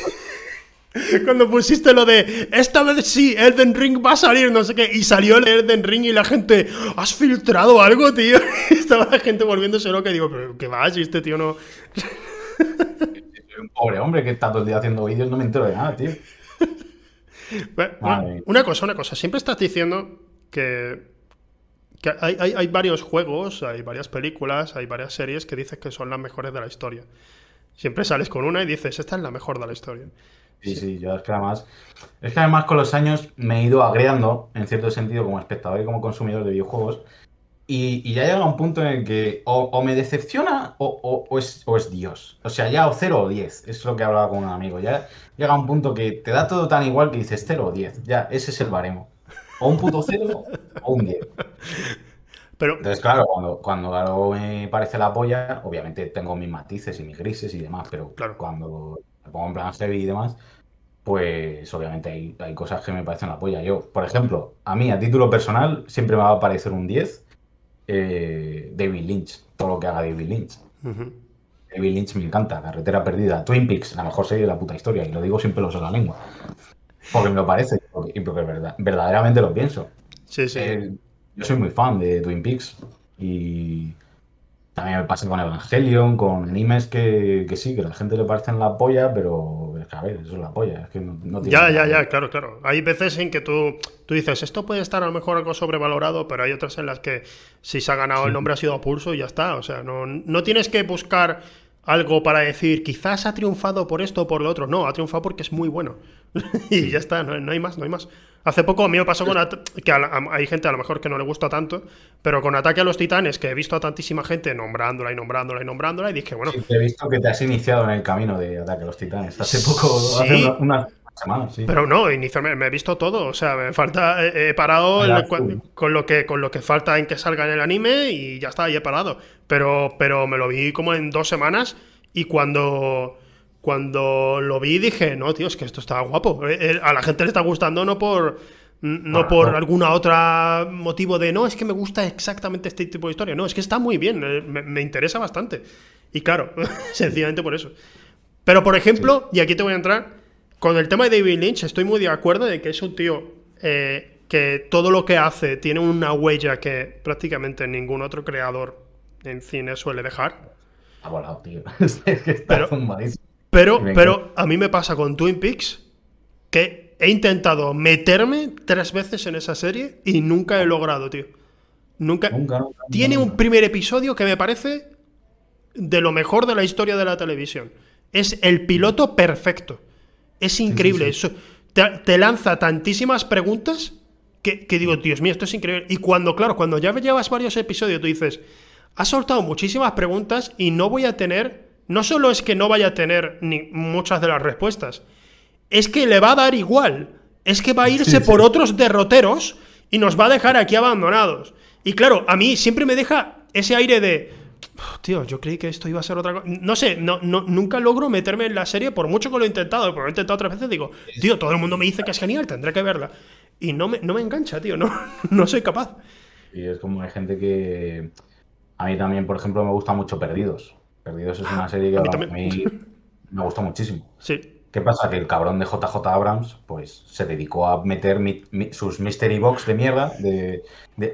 Speaker 1: Cuando pusiste lo de esta vez sí, Elden Ring va a salir, no sé qué, y salió el Elden Ring y la gente, ¿has filtrado algo, tío? Estaba la gente volviéndose loca y digo, ¿pero qué va? Si este tío no.
Speaker 2: un pobre hombre que está todo el día haciendo vídeos, no me entero de nada, tío.
Speaker 1: una, cosa, una cosa. Siempre estás diciendo que, que hay, hay, varios juegos, hay varias películas, hay varias series que dices que son las mejores de la historia. Siempre sales con una y dices, esta es la mejor de la historia.
Speaker 2: Sí, sí, yo es que además. Es que además con los años me he ido agriando, en cierto sentido, como espectador y como consumidor de videojuegos. Y, ya llega un punto en el que o, me decepciona o, es, Dios. O sea, ya o 0 o 10. Es lo que hablaba con un amigo. Ya llega un punto que te da todo tan igual que dices 0 o 10. Ya, ese es el baremo. O un puto 0 o un 10. Pero... Entonces, claro, cuando, cuando algo me parece la polla, obviamente tengo mis matices y mis grises y demás, pero claro. cuando pongo en plan heavy y demás, pues obviamente hay, hay, cosas que me parecen la polla. Yo, por ejemplo, a mí a título personal siempre me va a parecer un 10 eh, David Lynch, todo lo que haga David Lynch. David Lynch me encanta, Carretera Perdida, Twin Peaks, la mejor serie de la puta historia, y lo digo sin pelos en la lengua. Porque me lo parece y porque, verdad, verdaderamente lo pienso.
Speaker 1: Sí, sí.
Speaker 2: Eh, yo soy muy fan de Twin Peaks y también me pasa con Evangelion, con animes que, que sí, que a la gente le parecen la polla, pero es que a ver, eso es la polla. Es que no, tiene
Speaker 1: ya, ya, ya, claro, claro. Hay veces en que tú, tú dices, esto puede estar a lo mejor algo sobrevalorado, pero hay otras en las que si se ha ganado el nombre ha sido a pulso y ya está. O sea, no, no tienes que buscar algo para decir, quizás ha triunfado por esto o por lo otro. No, ha triunfado porque es muy bueno. y ya está, no, hay más, no hay más. Hace poco a mí me pasó con que hay gente a lo mejor que no le gusta tanto, pero con Ataque a los Titanes, que he visto a tantísima gente nombrándola y nombrándola y nombrándola, y dije, bueno.
Speaker 2: Sí, he visto que te has iniciado en el camino de Ataque a los Titanes. Hace poco, hace una, semana, sí.
Speaker 1: Pero no, inicialmente me he visto todo. O sea, me falta. He, parado con, lo que, con lo que falta en que salga en el anime y ya está, y he parado. Pero, pero me lo vi como en dos semanas y cuando, cuando lo vi dije, no, tío, es que esto está guapo. Eh, eh, a la gente le está gustando no por, no por alguna otra motivo de, no, es que me gusta exactamente este tipo de historia. No, es que está muy bien, eh, me, interesa bastante. Y claro, sencillamente por eso. Pero, por ejemplo, y aquí te voy a entrar, con el tema de David Lynch estoy muy de acuerdo de que es un tío que todo lo que hace tiene una huella que prácticamente ningún otro creador en cine suele dejar.
Speaker 2: Ha volado, tío. pero,
Speaker 1: pero, pero a mí me pasa con Twin Peaks que he intentado meterme tres veces en esa serie y nunca he logrado, tío. Nunca. Tiene un primer episodio que me parece de lo mejor de la historia de la televisión. Es el piloto perfecto. Es increíble. Eso, te, lanza tantísimas preguntas que, que, digo, Dios mío, esto es increíble. Y cuando, claro, cuando ya llevas varios episodios, tú dices, ha soltado muchísimas preguntas y no voy a tener, no solo es que no vaya a tener ni muchas de las respuestas, es que le va a dar igual, es que va a irse por otros derroteros y nos va a dejar aquí abandonados. Y claro, a mí siempre me deja ese aire de, tío, yo creí que esto iba a ser otra cosa. No sé, no, no, nunca logro meterme en la serie, por mucho que lo he intentado, porque lo he intentado otras veces, digo, tío, todo el mundo me dice que es genial, tendré que verla. Y no me, no me engancha, tío, no, no soy capaz.
Speaker 2: Y es como hay gente que a mí también, por ejemplo, me gusta mucho Perdidos. Perdidos es una ah, serie que a mí, me gusta muchísimo.
Speaker 1: Sí.
Speaker 2: ¿Qué pasa? Que el cabrón de JJ Abrams, pues se dedicó a meter sus mystery box de mierda de,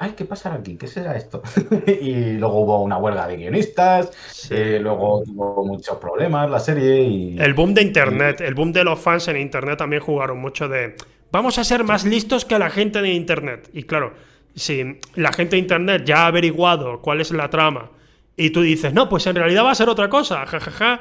Speaker 2: ay, ¿qué pasará aquí? ¿Qué será esto? y luego hubo una huelga de guionistas, eh, luego tuvo muchos problemas la serie y...
Speaker 1: El boom de Internet, el boom de los fans en Internet también jugaron mucho de, vamos a ser más listos que la gente de Internet. Y claro, si la gente de internet ya ha averiguado cuál es la trama y tú dices, no, pues en realidad va a ser otra cosa, jajaja.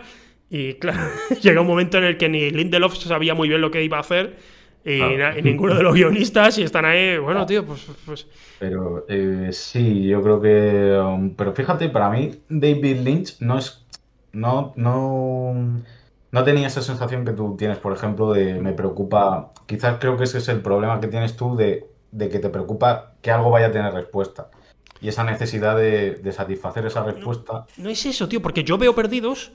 Speaker 1: Y claro, llega un momento en el que ni Lindelof sabía muy bien lo que iba a hacer y, ninguno de los guionistas y están ahí, bueno, tío, pues... pues...
Speaker 2: Pero eh, sí, yo creo que... Um, pero fíjate, para mí David Lynch no es... No, no, no tenía esa sensación que tú tienes, por ejemplo, de me preocupa... Quizás creo que ese es el problema que tienes tú de de que te preocupa que algo vaya a tener respuesta. Y esa necesidad de, satisfacer esa respuesta.
Speaker 1: No, es eso, tío, porque yo veo perdidos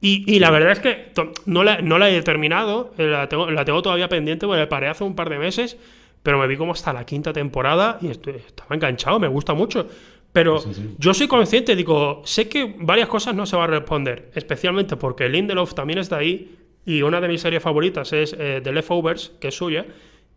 Speaker 1: y, la verdad es que no la, no la he terminado, eh, la tengo, la tengo todavía pendiente, porque la paré hace un par de meses, pero me vi como hasta la quinta temporada y estaba enganchado, me gusta mucho. Pero yo soy consciente, digo, sé que varias cosas no se van a responder, especialmente porque Lindelof también está ahí y una de mis series favoritas es eh, The Leftovers, que es suya.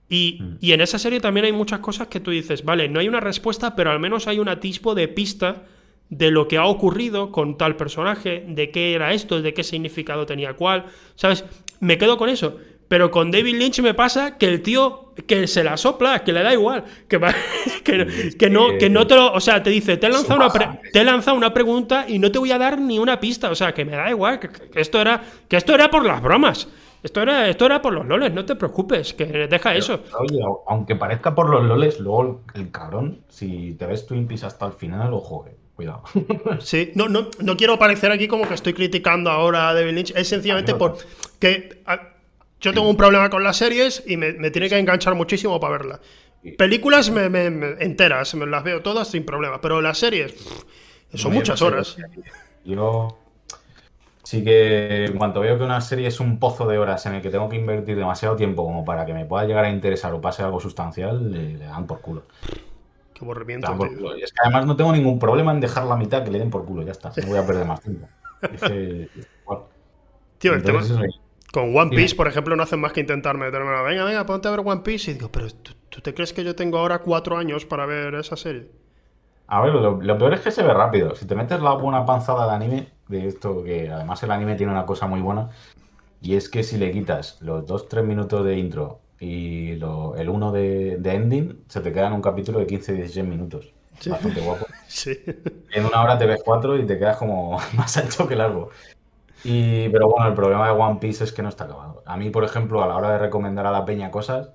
Speaker 1: Mm. Y, en esa serie también hay muchas cosas que tú dices, vale, no hay una respuesta, pero al menos hay un atisbo de pista de lo que ha ocurrido con tal personaje, de qué era esto, de qué significado tenía cuál, ¿sabes? Me quedo con eso. Pero con David Lynch me pasa que el tío que se la sopla, que le da igual, que, que, no, que no te lo. O sea, te dice, te he, lanzado una te he lanzado una pregunta y no te voy a dar ni una pista. O sea, que me da igual, que, esto, era, que esto era por las bromas. Esto era, esto era por los loles, no te preocupes, que deja eso.
Speaker 2: Oye, aunque parezca por los loles, luego el cabrón, si te ves Twin Peaks hasta el final, ojo, eh, cuidado.
Speaker 1: Sí, no, no, no quiero parecer aquí como que estoy criticando ahora a David Lynch, es sencillamente porque yo tengo un problema con las series y me, tiene que enganchar muchísimo para verla. Películas me, enteras, me las veo todas sin problema, pero las series son muchas horas.
Speaker 2: Yo Sí que en cuanto veo que una serie es un pozo de horas en el que tengo que invertir demasiado tiempo como para que me pueda llegar a interesar o pase algo sustancial, le, dan por culo.
Speaker 1: Qué aburrimiento.
Speaker 2: Y es que además no tengo ningún problema en dejar la mitad que le den por culo, ya está. No voy a perder más tiempo.
Speaker 1: Tío, el tema, con One Piece, por ejemplo, no hacen más que intentar meterme. Venga, venga, ponte a ver One Piece. Y digo, pero ¿tú, te crees que yo tengo ahora cuatro años para ver esa serie?
Speaker 2: A ver, lo, lo peor es que se ve rápido. Si te metes la buena panzada de anime, de esto, que además el anime tiene una cosa muy buena, y es que si le quitas los 2-3 minutos de intro y el 1 de, ending, se te queda en un capítulo de 15-16 minutos. Bastante guapo. En una hora te ves cuatro y te quedas como más ancho que largo. Y, pero bueno, el problema de One Piece es que no está acabado. A mí, por ejemplo, a la hora de recomendar a la peña cosas,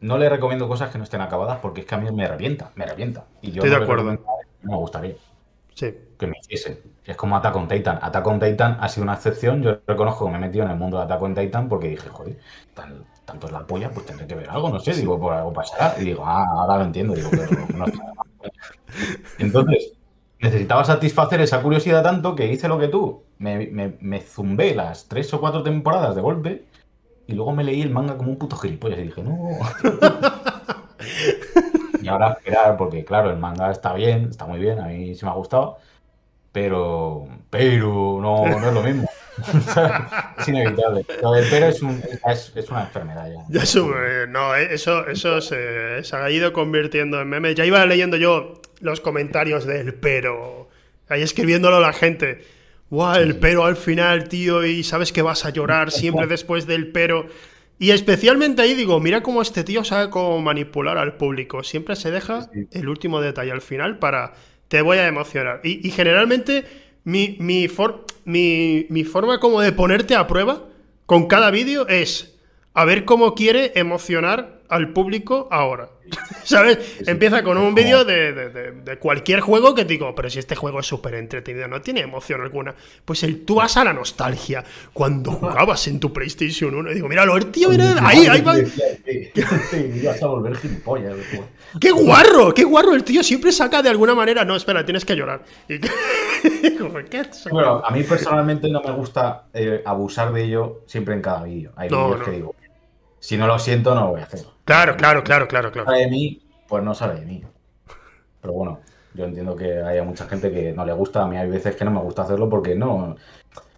Speaker 2: no le recomiendo cosas que no estén acabadas porque es que a mí me revienta, me revienta. Y yo
Speaker 1: Estoy de acuerdo.
Speaker 2: No me gustaría.
Speaker 1: Sí.
Speaker 2: Que me hiciese. Es como Attack on Titan. Attack on Titan ha sido una excepción. Yo reconozco que me he metido en el mundo de Attack on Titan porque dije, joder, tanto es la polla, pues tendré que ver algo, no sé. Digo, por algo pasará. Y digo, ah, ahora lo entiendo. Digo, pero no, Entonces, necesitaba satisfacer esa curiosidad tanto que hice lo que tú. Me, me, me, zumbé las tres o cuatro temporadas de golpe y luego me leí el manga como un puto gilipollas y dije, no. y ahora esperar, porque claro, el manga está bien, está muy bien, a mí sí me ha gustado, pero, pero no, no es lo mismo. es inevitable. Lo del pero es, un, es, es una enfermedad ya.
Speaker 1: ya no, eh, eso, eso se, se, ha ido convirtiendo en meme. Ya iba leyendo yo los comentarios del pero, ahí escribiéndolo la gente. Guau, el pero al final, tío, y sabes que vas a llorar siempre después del pero. Y especialmente ahí digo, mira cómo este tío sabe cómo manipular al público. Siempre se deja el último detalle al final para te voy a emocionar. Y, generalmente mi, mi, mi, forma como de ponerte a prueba con cada vídeo es a ver cómo quiere emocionar al público ahora. ¿Sabes? Empieza con un vídeo de, cualquier juego que digo, pero si este juego es súper entretenido, no tiene emoción alguna. Pues el, tú vas a la nostalgia cuando jugabas en tu PlayStation 1. Y digo, míralo, el tío, mira, ahí, ahí va.
Speaker 2: vas a volver gilipollas.
Speaker 1: ¡Qué guarro! ¡Qué guarro! El tío siempre saca de alguna manera. No, espera, tienes que llorar.
Speaker 2: bueno, a mí personalmente no me gusta eh, abusar de ello siempre en cada vídeo. Hay vídeos que digo, si no lo siento, no lo voy a hacer.
Speaker 1: Claro, claro, claro, claro, claro.
Speaker 2: Sale de mí, pues no sale de mí. Pero bueno, yo entiendo que haya mucha gente que no le gusta. A mí hay veces que no me gusta hacerlo porque no,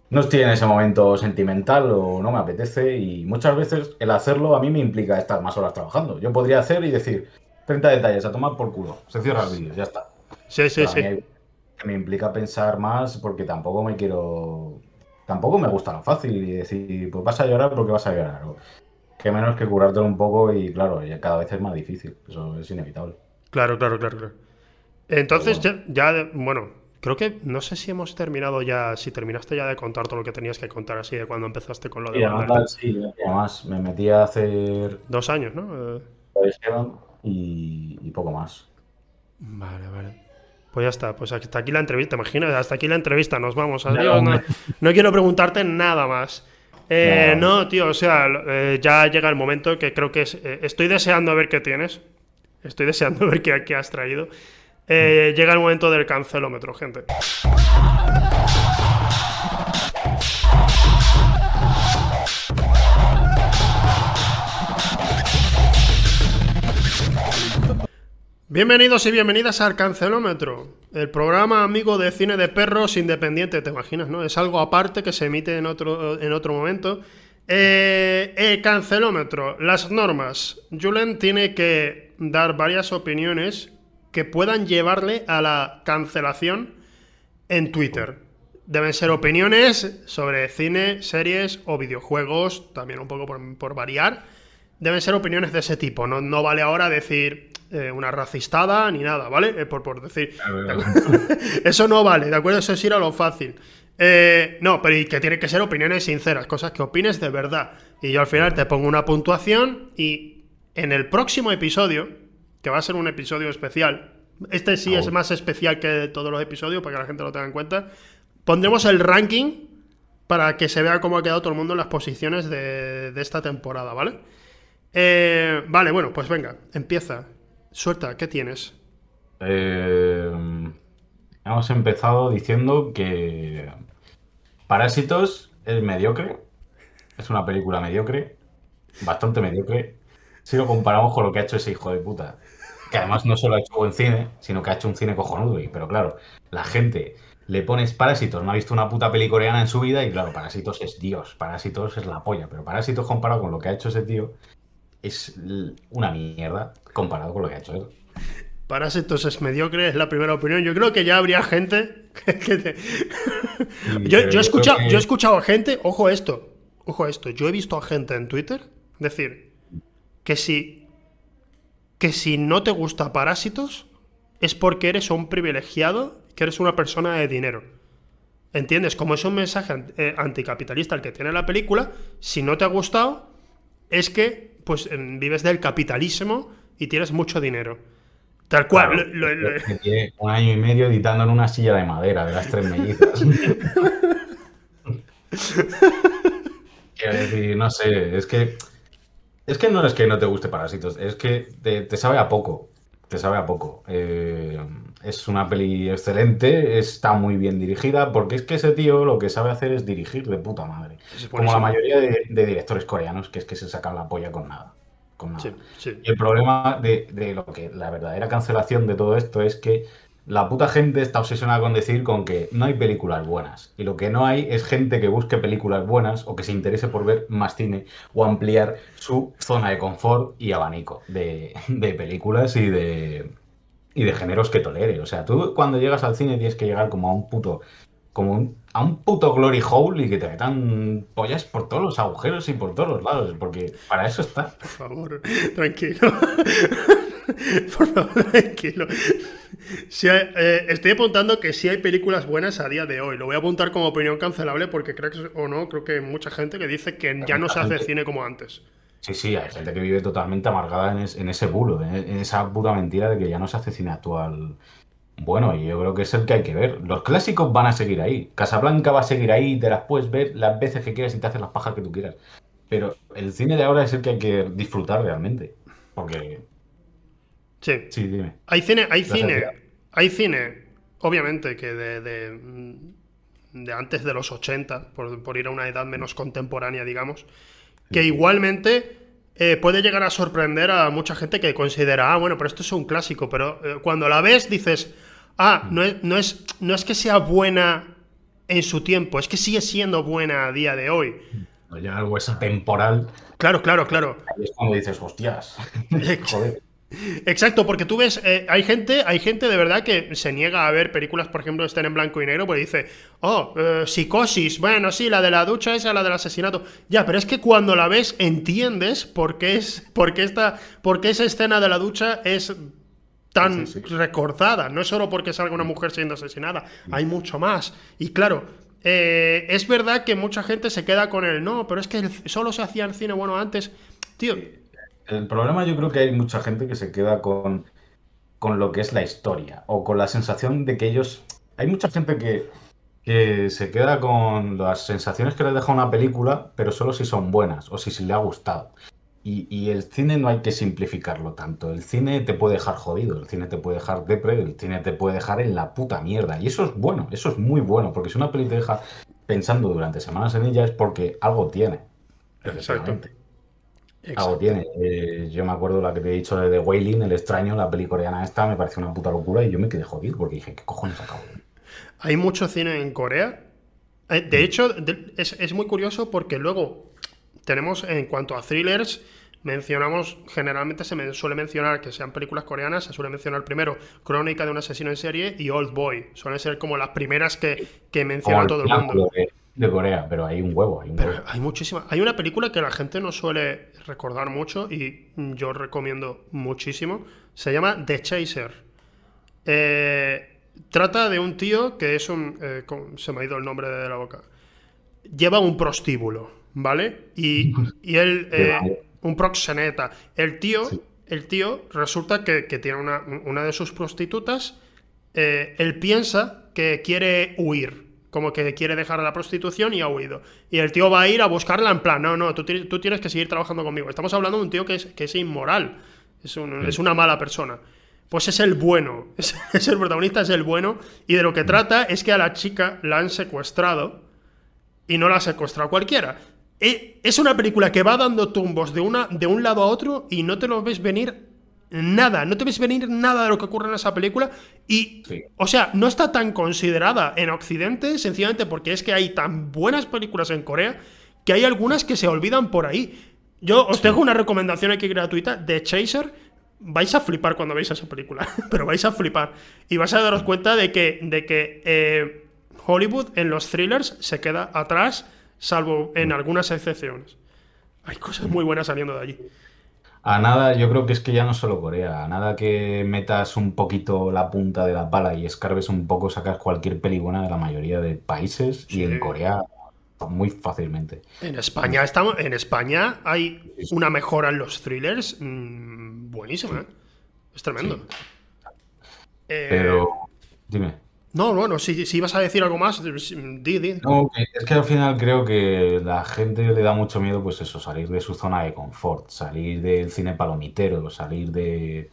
Speaker 2: no estoy en ese momento sentimental o no me apetece. Y muchas veces el hacerlo a mí me implica estar más horas trabajando. Yo podría hacer y decir 30 detalles a tomar por culo. Se cierra el vídeo, ya está.
Speaker 1: Sí, sí, sí.
Speaker 2: me implica pensar más porque tampoco me quiero. Tampoco me gusta lo fácil y decir, pues vas a llorar porque vas a llorar. Que menos que curártelo un poco y claro, ya cada vez es más difícil. Eso es inevitable.
Speaker 1: Claro, claro, claro, claro. Entonces, ya, bueno, creo que no sé si hemos terminado ya, si terminaste ya de contar todo lo que tenías que contar así de cuando empezaste con lo de...
Speaker 2: Sí, sí, además me metí a hacer...
Speaker 1: Dos años, ¿no?
Speaker 2: Y, y poco más.
Speaker 1: Vale, vale. Pues ya está, pues hasta aquí la entrevista, imagínate, hasta aquí la entrevista, nos vamos. Adiós, no, no, quiero preguntarte nada más. Eh, no. tío, o sea, eh, ya llega el momento que creo que es, eh, estoy deseando ver qué tienes. Estoy deseando ver qué, qué has traído. Mm. llega el momento del cancelómetro, gente. Bienvenidos y bienvenidas al Cancelómetro, el programa amigo de cine de perros independiente, te imaginas, ¿no? Es algo aparte que se emite en otro, en otro momento. Eh, el cancelómetro, las normas. Julen tiene que dar varias opiniones que puedan llevarle a la cancelación en Twitter. Deben ser opiniones sobre cine, series o videojuegos, también un poco por, variar. Deben ser opiniones de ese tipo. No, no vale ahora decir, eh, una racistada ni nada, ¿vale? Eh, por, por, decir. Eso no vale, ¿de acuerdo? Eso es ir a lo fácil. Eh, no, pero y que tiene que ser opiniones sinceras, cosas que opines de verdad. Y yo al final te pongo una puntuación y en el próximo episodio, que va a ser un episodio especial, este sí es más especial que todos los episodios, para que la gente lo tenga en cuenta, pondremos el ranking para que se vea cómo ha quedado todo el mundo en las posiciones de, de esta temporada, ¿vale? Vale, bueno, pues venga, empieza. Suelta, ¿qué tienes?
Speaker 2: Eh, hemos empezado diciendo que Parásitos es mediocre. Es una película mediocre. Bastante mediocre. Si lo comparamos con lo que ha hecho ese hijo de puta. Que además no solo ha hecho buen cine, sino que ha hecho un cine cojonudo. Pero claro, la gente le pones Parásitos, no ha visto una puta peli coreana en su vida y claro, Parásitos es Dios, Parásitos es la polla, pero Parásitos comparado con lo que ha hecho ese tío es una mierda comparado con lo que ha hecho él.
Speaker 1: Parásitos es mediocre, es la primera opinión. Yo creo que ya habría gente que yo, he escuchado, yo he escuchado a gente, ojo esto, ojo esto, yo he visto a gente en Twitter decir que si, que si no te gusta Parásitos es porque eres un privilegiado, que eres una persona de dinero. ¿Entiendes? Como es un mensaje eh, anticapitalista el que tiene la película, si no te ha gustado, es que pues vives del capitalismo y tienes mucho dinero. Tal cual.
Speaker 2: tiene un año y medio editando en una silla de madera de las tres mellizas. Quiero decir, no sé, es que. Es que no es que no te guste Parásitos, es que te, sabe a poco. Te sabe a poco. Eh, es una peli excelente, está muy bien dirigida, porque es que ese tío lo que sabe hacer es dirigir de puta madre. Como la mayoría de, directores coreanos, que es que se sacan la polla con nada. Y el problema de, de, lo que la verdadera cancelación de todo esto es que la puta gente está obsesionada con decir con que no hay películas buenas. Y lo que no hay es gente que busque películas buenas o que se interese por ver más cine o ampliar su zona de confort y abanico de, de películas y de, y de géneros que tolere. O sea, tú cuando llegas al cine tienes que llegar como a un puto como a un puto glory hole y que te metan pollas por todos los agujeros y por todos los lados, porque para eso está.
Speaker 1: Por favor, tranquilo. por favor, tranquilo. Eh, estoy apuntando que sí hay películas buenas a día de hoy. Lo voy a apuntar como opinión cancelable porque creo que, o no, creo que hay mucha gente que dice que ya no se hace cine como antes.
Speaker 2: Sí, sí, hay gente que vive totalmente amargada en, ese bulo, en, esa pura mentira de que ya no se hace cine actual bueno, yo creo que es el que hay que ver. Los clásicos van a seguir ahí. Casablanca va a seguir ahí, te las puedes ver las veces que quieras y te haces las pajas que tú quieras. Pero el cine de ahora es el que hay que disfrutar realmente. Porque.
Speaker 1: Sí. Sí, dime. Hay cine, hay cine, hay cine, obviamente, que de, de, antes de los 80, por ir a una edad menos contemporánea, digamos, que igualmente eh, puede llegar a sorprender a mucha gente que considera, ah, bueno, pero esto es un clásico, pero eh, cuando la ves dices, ah, no es, no, es, no es que sea buena en su tiempo, es que sigue siendo buena a día de hoy.
Speaker 2: algo es temporal.
Speaker 1: Claro, claro, claro.
Speaker 2: Ahí es cuando dices, hostias.
Speaker 1: Joder. Exacto, porque tú ves, eh, hay gente, hay gente de verdad que se niega a ver películas, por ejemplo, estén en blanco y negro, porque dice, oh, eh, psicosis, bueno, sí, la de la ducha esa, la del asesinato. Ya, pero es que cuando la ves entiendes por qué es, por qué esta, por qué esa escena de la ducha es tan recordada. No es solo porque salga una mujer siendo asesinada, hay mucho más. Y claro, eh, es verdad que mucha gente se queda con el no, pero es que solo se hacía el cine bueno antes. Tío,
Speaker 2: el problema yo creo que hay mucha gente que se queda con, con lo que es la historia o con la sensación de que ellos... Hay mucha gente que, que se queda con las sensaciones que les deja una película, pero solo si son buenas o si, se le ha gustado. Y, el cine no hay que simplificarlo tanto. El cine te puede dejar jodido, el cine te puede dejar depre, el cine te puede dejar en la puta mierda. Y eso es bueno, eso es muy bueno, porque si una peli te deja pensando durante semanas en ella es porque algo tiene. Exactamente. Algo tiene. Eh, yo me acuerdo la que te he dicho de Wailing, El extraño, la peli coreana esta, me pareció una puta locura y yo me quedé jodido porque dije, ¿qué cojones acabo?
Speaker 1: Hay mucho cine en Corea. Eh, de hecho, es, muy curioso porque luego tenemos, en cuanto a thrillers, mencionamos, generalmente se me suele mencionar que sean películas coreanas, se suele mencionar primero Crónica de un asesino en serie y Old Boy. Suelen ser como las primeras que, que menciona todo el mundo
Speaker 2: de Corea, pero hay un huevo. Hay, un
Speaker 1: pero hay muchísima. Hay una película que la gente no suele recordar mucho y yo recomiendo muchísimo. Se llama The Chaser. Eh, trata de un tío que es un. Eh, se me ha ido el nombre de la boca. Lleva un prostíbulo, ¿vale? Y, y él. Eh, un proxeneta. El tío. El tío resulta que, tiene una, una, de sus prostitutas. él piensa que quiere huir como que quiere dejar la prostitución y ha huido. Y el tío va a ir a buscarla en plan, no, no, tú, tú tienes que seguir trabajando conmigo. Estamos hablando de un tío que es, que es inmoral, es, es, una mala persona. Pues es el bueno, es, el protagonista, es el bueno, y de lo que trata es que a la chica la han secuestrado y no la ha secuestrado cualquiera. E, es una película que va dando tumbos de, una, de un lado a otro y no te lo ves venir nada, no te ves venir nada de lo que ocurre en esa película y, o sea, no está tan considerada en Occidente sencillamente porque es que hay tan buenas películas en Corea que hay algunas que se olvidan por ahí. Yo os dejo una recomendación aquí gratuita de Chaser. Vais a flipar cuando veis esa película, pero vais a flipar. Y vais a daros cuenta de que, de que eh, Hollywood en los thrillers se queda atrás, salvo en algunas excepciones. Hay cosas muy buenas saliendo de allí.
Speaker 2: A nada, yo creo que es que ya no solo Corea, a nada que metas un poquito la punta de la pala y escarbes un poco, sacas cualquier peli buena de la mayoría de países y en Corea muy fácilmente.
Speaker 1: En España estamos, en España hay una mejora en los thrillers mm, buenísima, ¿eh? es tremendo.
Speaker 2: Pero, dime.
Speaker 1: No, bueno, si, si ibas a decir algo más, di, di.
Speaker 2: No, es que al final creo que la gente le da mucho miedo, pues eso, salir de su zona de confort, salir del cine palomitero, salir de...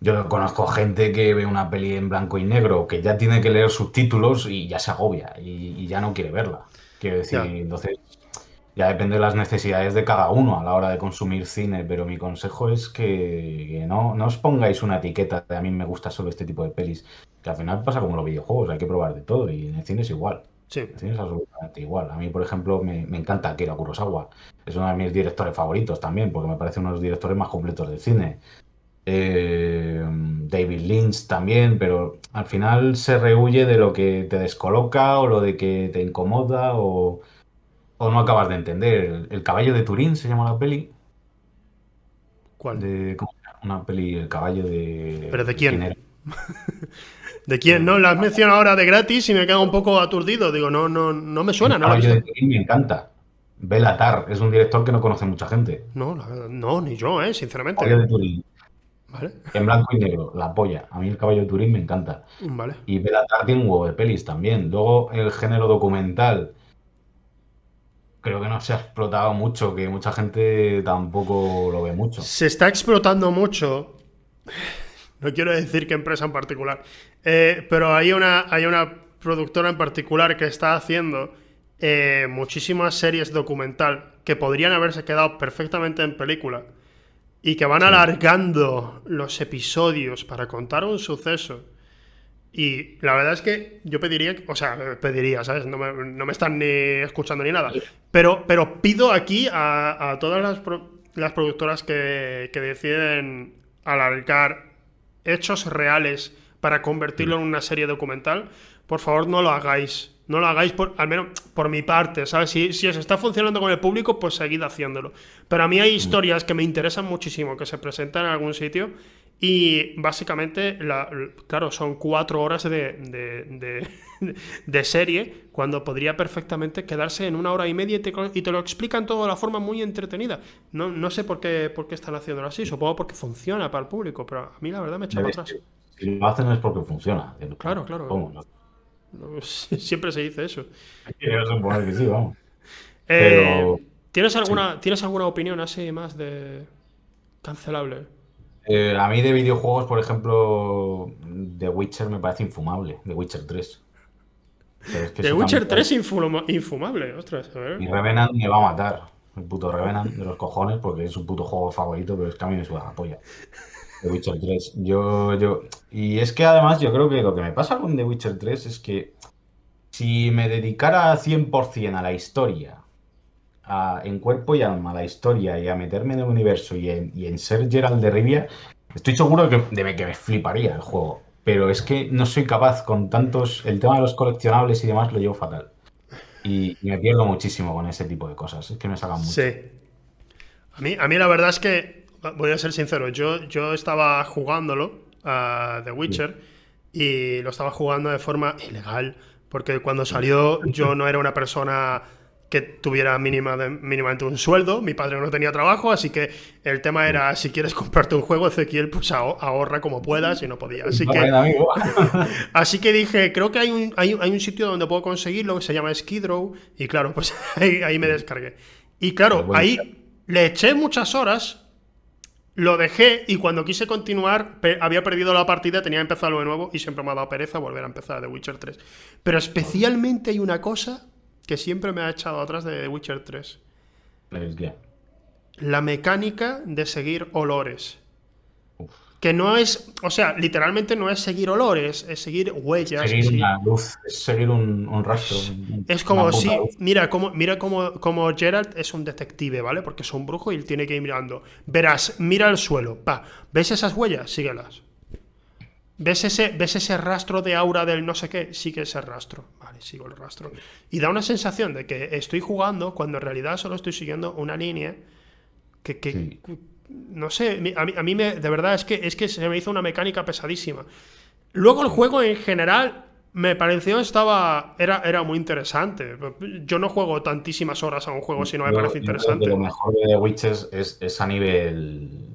Speaker 2: Yo conozco gente que ve una peli en blanco y negro, que ya tiene que leer subtítulos y ya se agobia y, ya no quiere verla. Quiero decir, entonces ya depende de las necesidades de cada uno a la hora de consumir cine, pero mi consejo es que, no, no, os pongáis una etiqueta de a mí me gusta solo este tipo de pelis, que al final pasa como los videojuegos, hay que probar de todo y en el cine es igual.
Speaker 1: Sí. En
Speaker 2: el cine es absolutamente igual. A mí, por ejemplo, me, me encanta Akira Kurosawa. Es uno de mis directores favoritos también, porque me parece uno de los directores más completos del cine. Eh, David Lynch también, pero al final se rehuye de lo que te descoloca o lo de que te incomoda o o no acabas de entender. El, caballo de Turín se llama la peli.
Speaker 1: ¿Cuál?
Speaker 2: De, Una peli, El caballo de.
Speaker 1: ¿Pero de quién? ¿De quién? No, la has mencionado ahora de gratis y me quedo un poco aturdido. Digo, no, no, no me suena.
Speaker 2: El caballo de Turín me encanta. Belatar, es un director que no conoce mucha gente.
Speaker 1: No, no, ni yo, eh, sinceramente.
Speaker 2: El caballo de Turín. ¿Vale? En blanco y negro, la polla. A mí el caballo de Turín me encanta.
Speaker 1: Vale.
Speaker 2: Y Belatar tiene un huevo de pelis también. Luego el género documental creo que no se ha explotado mucho, que mucha gente tampoco lo ve mucho.
Speaker 1: Se está explotando mucho. No quiero decir qué empresa en particular, eh, pero hay una, hay una productora en particular que está haciendo eh, muchísimas series documental que podrían haberse quedado perfectamente en película y que van alargando los episodios para contar un suceso y la verdad es que yo pediría, o sea, pediría, ¿sabes? No me, están ni escuchando ni nada. Pero, pero pido aquí a, todas las, las productoras que, que, deciden alargar hechos reales para convertirlo en una serie documental, por favor no lo hagáis. No lo hagáis, por, al menos por mi parte, ¿sabes? Si, si os está funcionando con el público, pues seguid haciéndolo. Pero a mí hay historias que me interesan muchísimo, que se presentan en algún sitio y básicamente, claro, son cuatro horas de, de, serie, cuando podría perfectamente quedarse en una hora y media y te, y te lo explican todo de la forma muy entretenida. No, no sé por qué, por qué están haciéndolo así, supongo porque funciona para el público, pero a mí la verdad me echa para atrás.
Speaker 2: Si lo hacen es porque funciona.
Speaker 1: Claro, claro. Siempre se dice eso.
Speaker 2: suponer que sí, vamos.
Speaker 1: Eh, ¿tienes, alguna, ¿Tienes alguna opinión así más de cancelable?
Speaker 2: Eh, a mí de videojuegos, por ejemplo, The Witcher me parece infumable. The Witcher 3.
Speaker 1: The Witcher 3 infumable, ostras. A ver.
Speaker 2: Y Revenant me va a matar. El puto Revenant de los cojones, porque es un puto juego favorito, pero es que a mí me suena la polla. The Witcher 3. Yo, yo. Y es que además yo creo que lo que me pasa con The Witcher 3 es que si me dedicara 100% a la historia en cuerpo y alma la historia y a meterme en el universo y en, ser Gerald de Rivia, estoy seguro de que, que me fliparía el juego. Pero es que no soy capaz con tantos. El tema de los coleccionables y demás lo llevo fatal. Y, me pierdo muchísimo con ese tipo de cosas. Es que me sacan mucho.
Speaker 1: Sí. A mí, a mí la verdad es que, voy a ser sincero, yo, yo estaba jugándolo a The Witcher y lo estaba jugando de forma ilegal. Porque cuando salió yo no era una persona que tuviera mínima mínimamente un sueldo. Mi padre no tenía trabajo, así que el tema era, si quieres comprarte un juego, Ezequiel, pues ahorra como puedas y no podía. Así que, así que dije, creo que hay un, hay, un sitio donde puedo conseguirlo que se llama Skidrow y claro, pues ahí, me descargué. Y claro, ahí le eché muchas horas, lo dejé y cuando quise continuar había perdido la partida, tenía que empezarlo de nuevo y siempre me ha dado pereza volver a empezar The Witcher 3. Pero especialmente hay una cosa que siempre me ha echado atrás de The Witcher 3. La mecánica de seguir olores. Que no es, o sea, literalmente no es seguir olores, es seguir huellas.
Speaker 2: Seguir una luz, es seguir un, rastro.
Speaker 1: Es como si, mira, como, mira como, como Geralt es un detective, ¿vale? Porque es un brujo y él tiene que ir mirando. Verás, mira el suelo, pa, ¿ves esas huellas? Síguelas. ¿Ves ese, ¿Ves ese rastro de aura del no sé qué? Sigue ese rastro. Vale, sigo el rastro. Y da una sensación de que estoy jugando cuando en realidad solo estoy siguiendo una línea Que, no sé, a mí, me, de verdad es que, es que se me hizo una mecánica pesadísima. Luego el juego en general me pareció estaba era, era muy interesante. Yo no juego tantísimas horas a un juego si no me parece interesante.
Speaker 2: lo mejor de The Witcher es, a nivel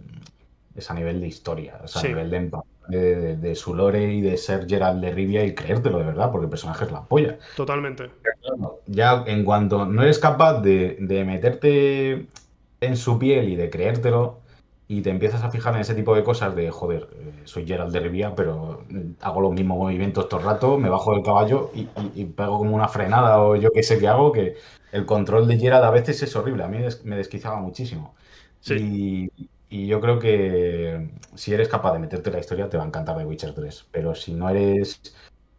Speaker 2: es a nivel de historia, es a nivel de, de, su lore y de ser Gerald de Rivia y creértelo de verdad, porque el personaje es la polla.
Speaker 1: Totalmente.
Speaker 2: Ya en cuanto no eres capaz de, de meterte en su piel y de creértelo, y te empiezas a fijar en ese tipo de cosas de, joder, eh, soy Gerald de Rivia, pero hago los mismos movimientos todo el rato, me bajo del caballo y, pego como una frenada o yo qué sé qué hago, que el control de Gerald a veces es horrible, a mí me desquizaba muchísimo. Y, yo creo que si eres capaz de meterte en la historia te va a encantar The Witcher 3, pero si no eres...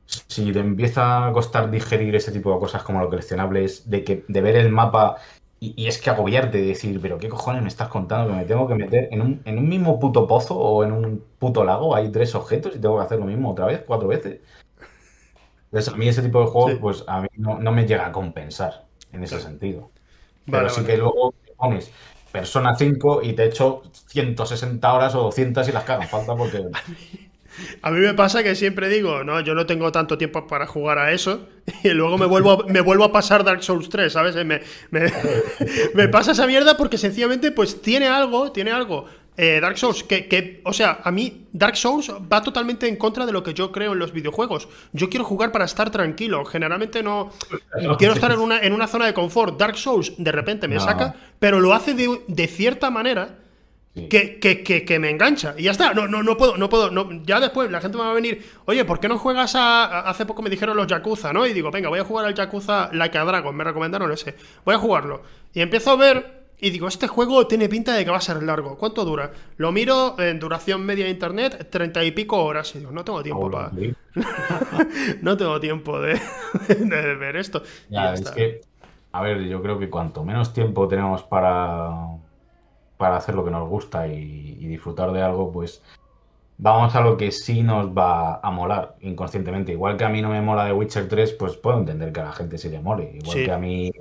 Speaker 2: Si te empieza a costar digerir ese tipo de cosas como lo coleccionables, de, que, de ver el mapa y, es que agobiarte de decir, pero ¿qué cojones me estás contando? Que me tengo que meter en un, en un mismo puto pozo o en un puto lago, hay tres objetos y tengo que hacer lo mismo otra vez, cuatro veces. Entonces, a mí ese tipo de juegos, pues a mí no, me llega a compensar en ese sentido. Pero sí que luego pones Persona 5 y te echo 160 horas o 200 y las cagan falta porque...
Speaker 1: A mí me pasa que siempre digo, no, yo no tengo tanto tiempo para jugar a eso. Y luego me vuelvo a, me vuelvo a pasar Dark Souls 3, ¿sabes? Me, me, pasa esa mierda porque sencillamente pues tiene algo, tiene algo. Eh, Dark Souls, que, o sea, a mí Dark Souls va totalmente en contra de lo que yo creo en los videojuegos. Yo quiero jugar para estar tranquilo. Generalmente no. Quiero estar en una, en una zona de confort. Dark Souls de repente me saca, pero lo hace de, de cierta manera que, que, que, me engancha. Y ya está. No, no, no puedo, no puedo. No, ya después la gente me va a venir. Oye, ¿por qué no juegas a. Hace poco me dijeron los Yakuza, ¿no? Y digo, venga, voy a jugar al Yakuza Like a Dragon. Me recomendaron ese. Voy a jugarlo. Y empiezo a ver. Y digo, este juego tiene pinta de que va a ser largo. ¿Cuánto dura? Lo miro en duración media de internet, treinta y pico horas. Y digo, no tengo tiempo para. no tengo tiempo de, de ver esto.
Speaker 2: Ya, es que. A ver, yo creo que cuanto menos tiempo tenemos para para hacer lo que nos gusta y, disfrutar de algo, pues vamos a lo que sí nos va a molar inconscientemente. Igual que a mí no me mola de Witcher 3, pues puedo entender que a la gente sí le mole. Igual que a mí.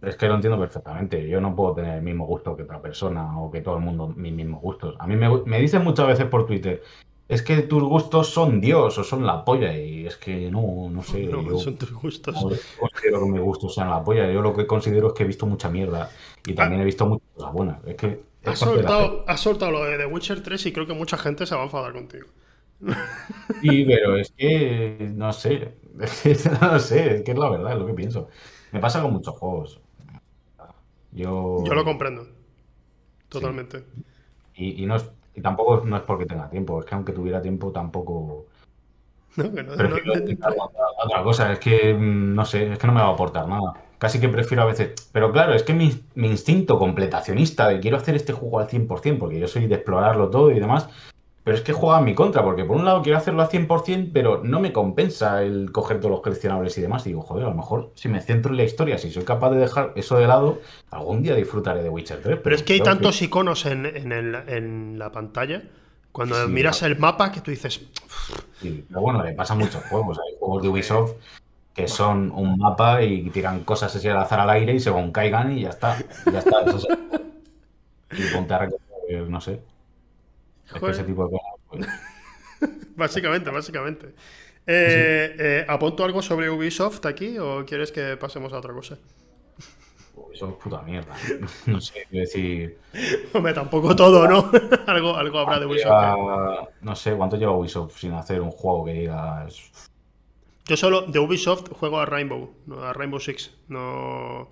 Speaker 2: Es que lo entiendo perfectamente. Yo no puedo tener el mismo gusto que otra persona o que todo el mundo mis mismos gustos. A mí me, me dicen muchas veces por Twitter, es que tus gustos son Dios o son la polla. Y es que no, no sé.
Speaker 1: No, son tus gustos. No
Speaker 2: considero que mis gustos sean la polla. Yo lo que considero es que he visto mucha mierda. Y también he visto muchas cosas buenas. Es que.
Speaker 1: has, soltado, soltado, lo de The Witcher 3 y creo que mucha gente se va a enfadar contigo.
Speaker 2: Sí, pero es que. No sé. no sé, es que es la verdad, es lo que pienso. Me pasa con muchos juegos. Yo.
Speaker 1: Yo lo comprendo. Totalmente.
Speaker 2: Y, y no es y tampoco no es porque tenga tiempo, es que aunque tuviera tiempo tampoco... No, no, otra, cosa, es que mm, no sé, es que no me va a aportar nada. Casi que prefiero a veces. Pero claro, es que mi, mi instinto completacionista de quiero hacer este juego al 100%, porque yo soy de explorarlo todo y demás, pero es que juega en mi contra, porque por un lado quiero hacerlo al 100%, pero no me compensa el coger todos los coleccionables y demás. Y digo, joder, a lo mejor si me centro en la historia, si soy capaz de dejar eso de lado, algún día disfrutaré de Witcher 3.
Speaker 1: Pero, es que hay tantos iconos en, la pantalla. Cuando miras el mapa que tú dices...
Speaker 2: Sí, pero bueno, le pasa a muchos juegos. Hay juegos de Ubisoft que son un mapa y tiran cosas así al azar al aire y según caigan y ya está. Ya está. Y ponte a recoger, no sé. Es ese tipo de cosas. Pues.
Speaker 1: básicamente, básicamente. Eh, eh, ¿Apunto algo sobre Ubisoft aquí o quieres que pasemos a otra cosa?
Speaker 2: Ubisoft puta mierda. No sé, qué decir.
Speaker 1: Hombre, tampoco todo, ¿no? algo, algo habrá de Ubisoft.
Speaker 2: no sé, ¿cuánto lleva Ubisoft sin hacer un juego que digas.
Speaker 1: Yo solo de Ubisoft juego a Rainbow, a Rainbow Six. No.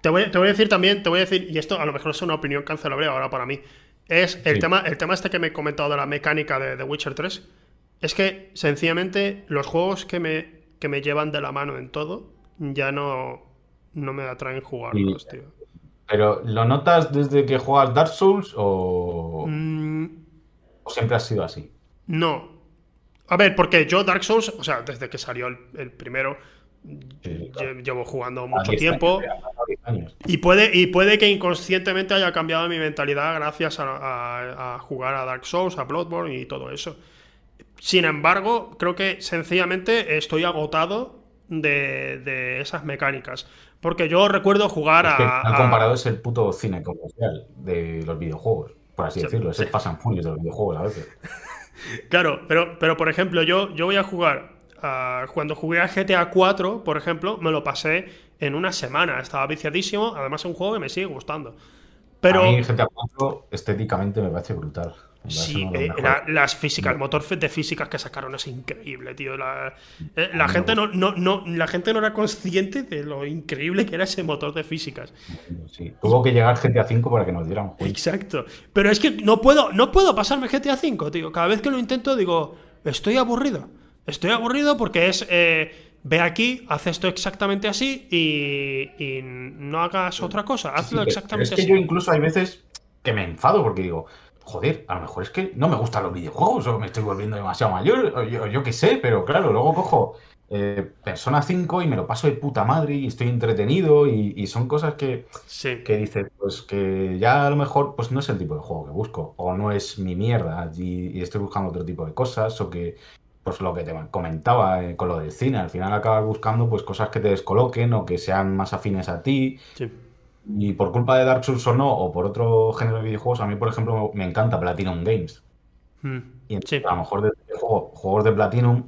Speaker 1: Te voy, te voy, a decir también, te voy a decir, y esto a lo mejor es una opinión cancelable ahora para mí. Es el, tema, el tema este que me he comentado de la mecánica de The Witcher 3. Es que sencillamente los juegos que me, que me llevan de la mano en todo ya no, no me atraen jugarlos, tío.
Speaker 2: ¿Pero lo notas desde que juegas Dark Souls o, mm. o siempre ha sido así?
Speaker 1: No. A ver, porque yo Dark Souls, o sea, desde que salió el primero, Llevo jugando mucho tiempo. Y puede, y puede que inconscientemente haya cambiado mi mentalidad gracias a, jugar a Dark Souls, a Bloodborne y todo eso. Sin embargo, creo que sencillamente estoy agotado de, esas mecánicas. Porque yo recuerdo jugar a.
Speaker 2: Han comparado es el puto cine comercial de los videojuegos, por así decirlo. Es el Fast and Furious de los videojuegos a veces.
Speaker 1: claro, pero, pero por ejemplo, yo, yo voy a jugar. cuando jugué a GTA 4, por ejemplo, me lo pasé en una semana. Estaba viciadísimo. Además, es un juego que me sigue gustando. Pero...
Speaker 2: A mí GTA 4 estéticamente me parece brutal.
Speaker 1: Sí, eh, las físicas, el motor de físicas que sacaron es increíble, tío. La, eh, gente no, no, la gente no era consciente de lo increíble que era ese motor de físicas.
Speaker 2: Sí, tuvo que llegar GTA V para que nos dieran
Speaker 1: Exacto. Pero es que no puedo, no puedo pasarme GTA V, tío. Cada vez que lo intento digo, estoy aburrido. Estoy aburrido porque es. Eh, ve aquí, haz esto exactamente así y, no hagas otra cosa. Hazlo exactamente
Speaker 2: así. Es que yo incluso hay veces que me enfado porque digo, joder, a lo mejor es que no me gustan los videojuegos o me estoy volviendo demasiado mayor, o yo, qué sé, pero claro, luego cojo eh, Persona 5 y me lo paso de puta madre y estoy entretenido y, son cosas que, que dices, pues que ya a lo mejor pues no es el tipo de juego que busco o no es mi mierda y, estoy buscando otro tipo de cosas o que pues lo que te comentaba eh, con lo del cine, al final acabas buscando pues cosas que te descoloquen o que sean más afines a ti. Sí. Y por culpa de Dark Souls o no, o por otro género de videojuegos, a mí, por ejemplo, me encanta Platinum Games. Hmm. Y a lo mejor de juegos de Platinum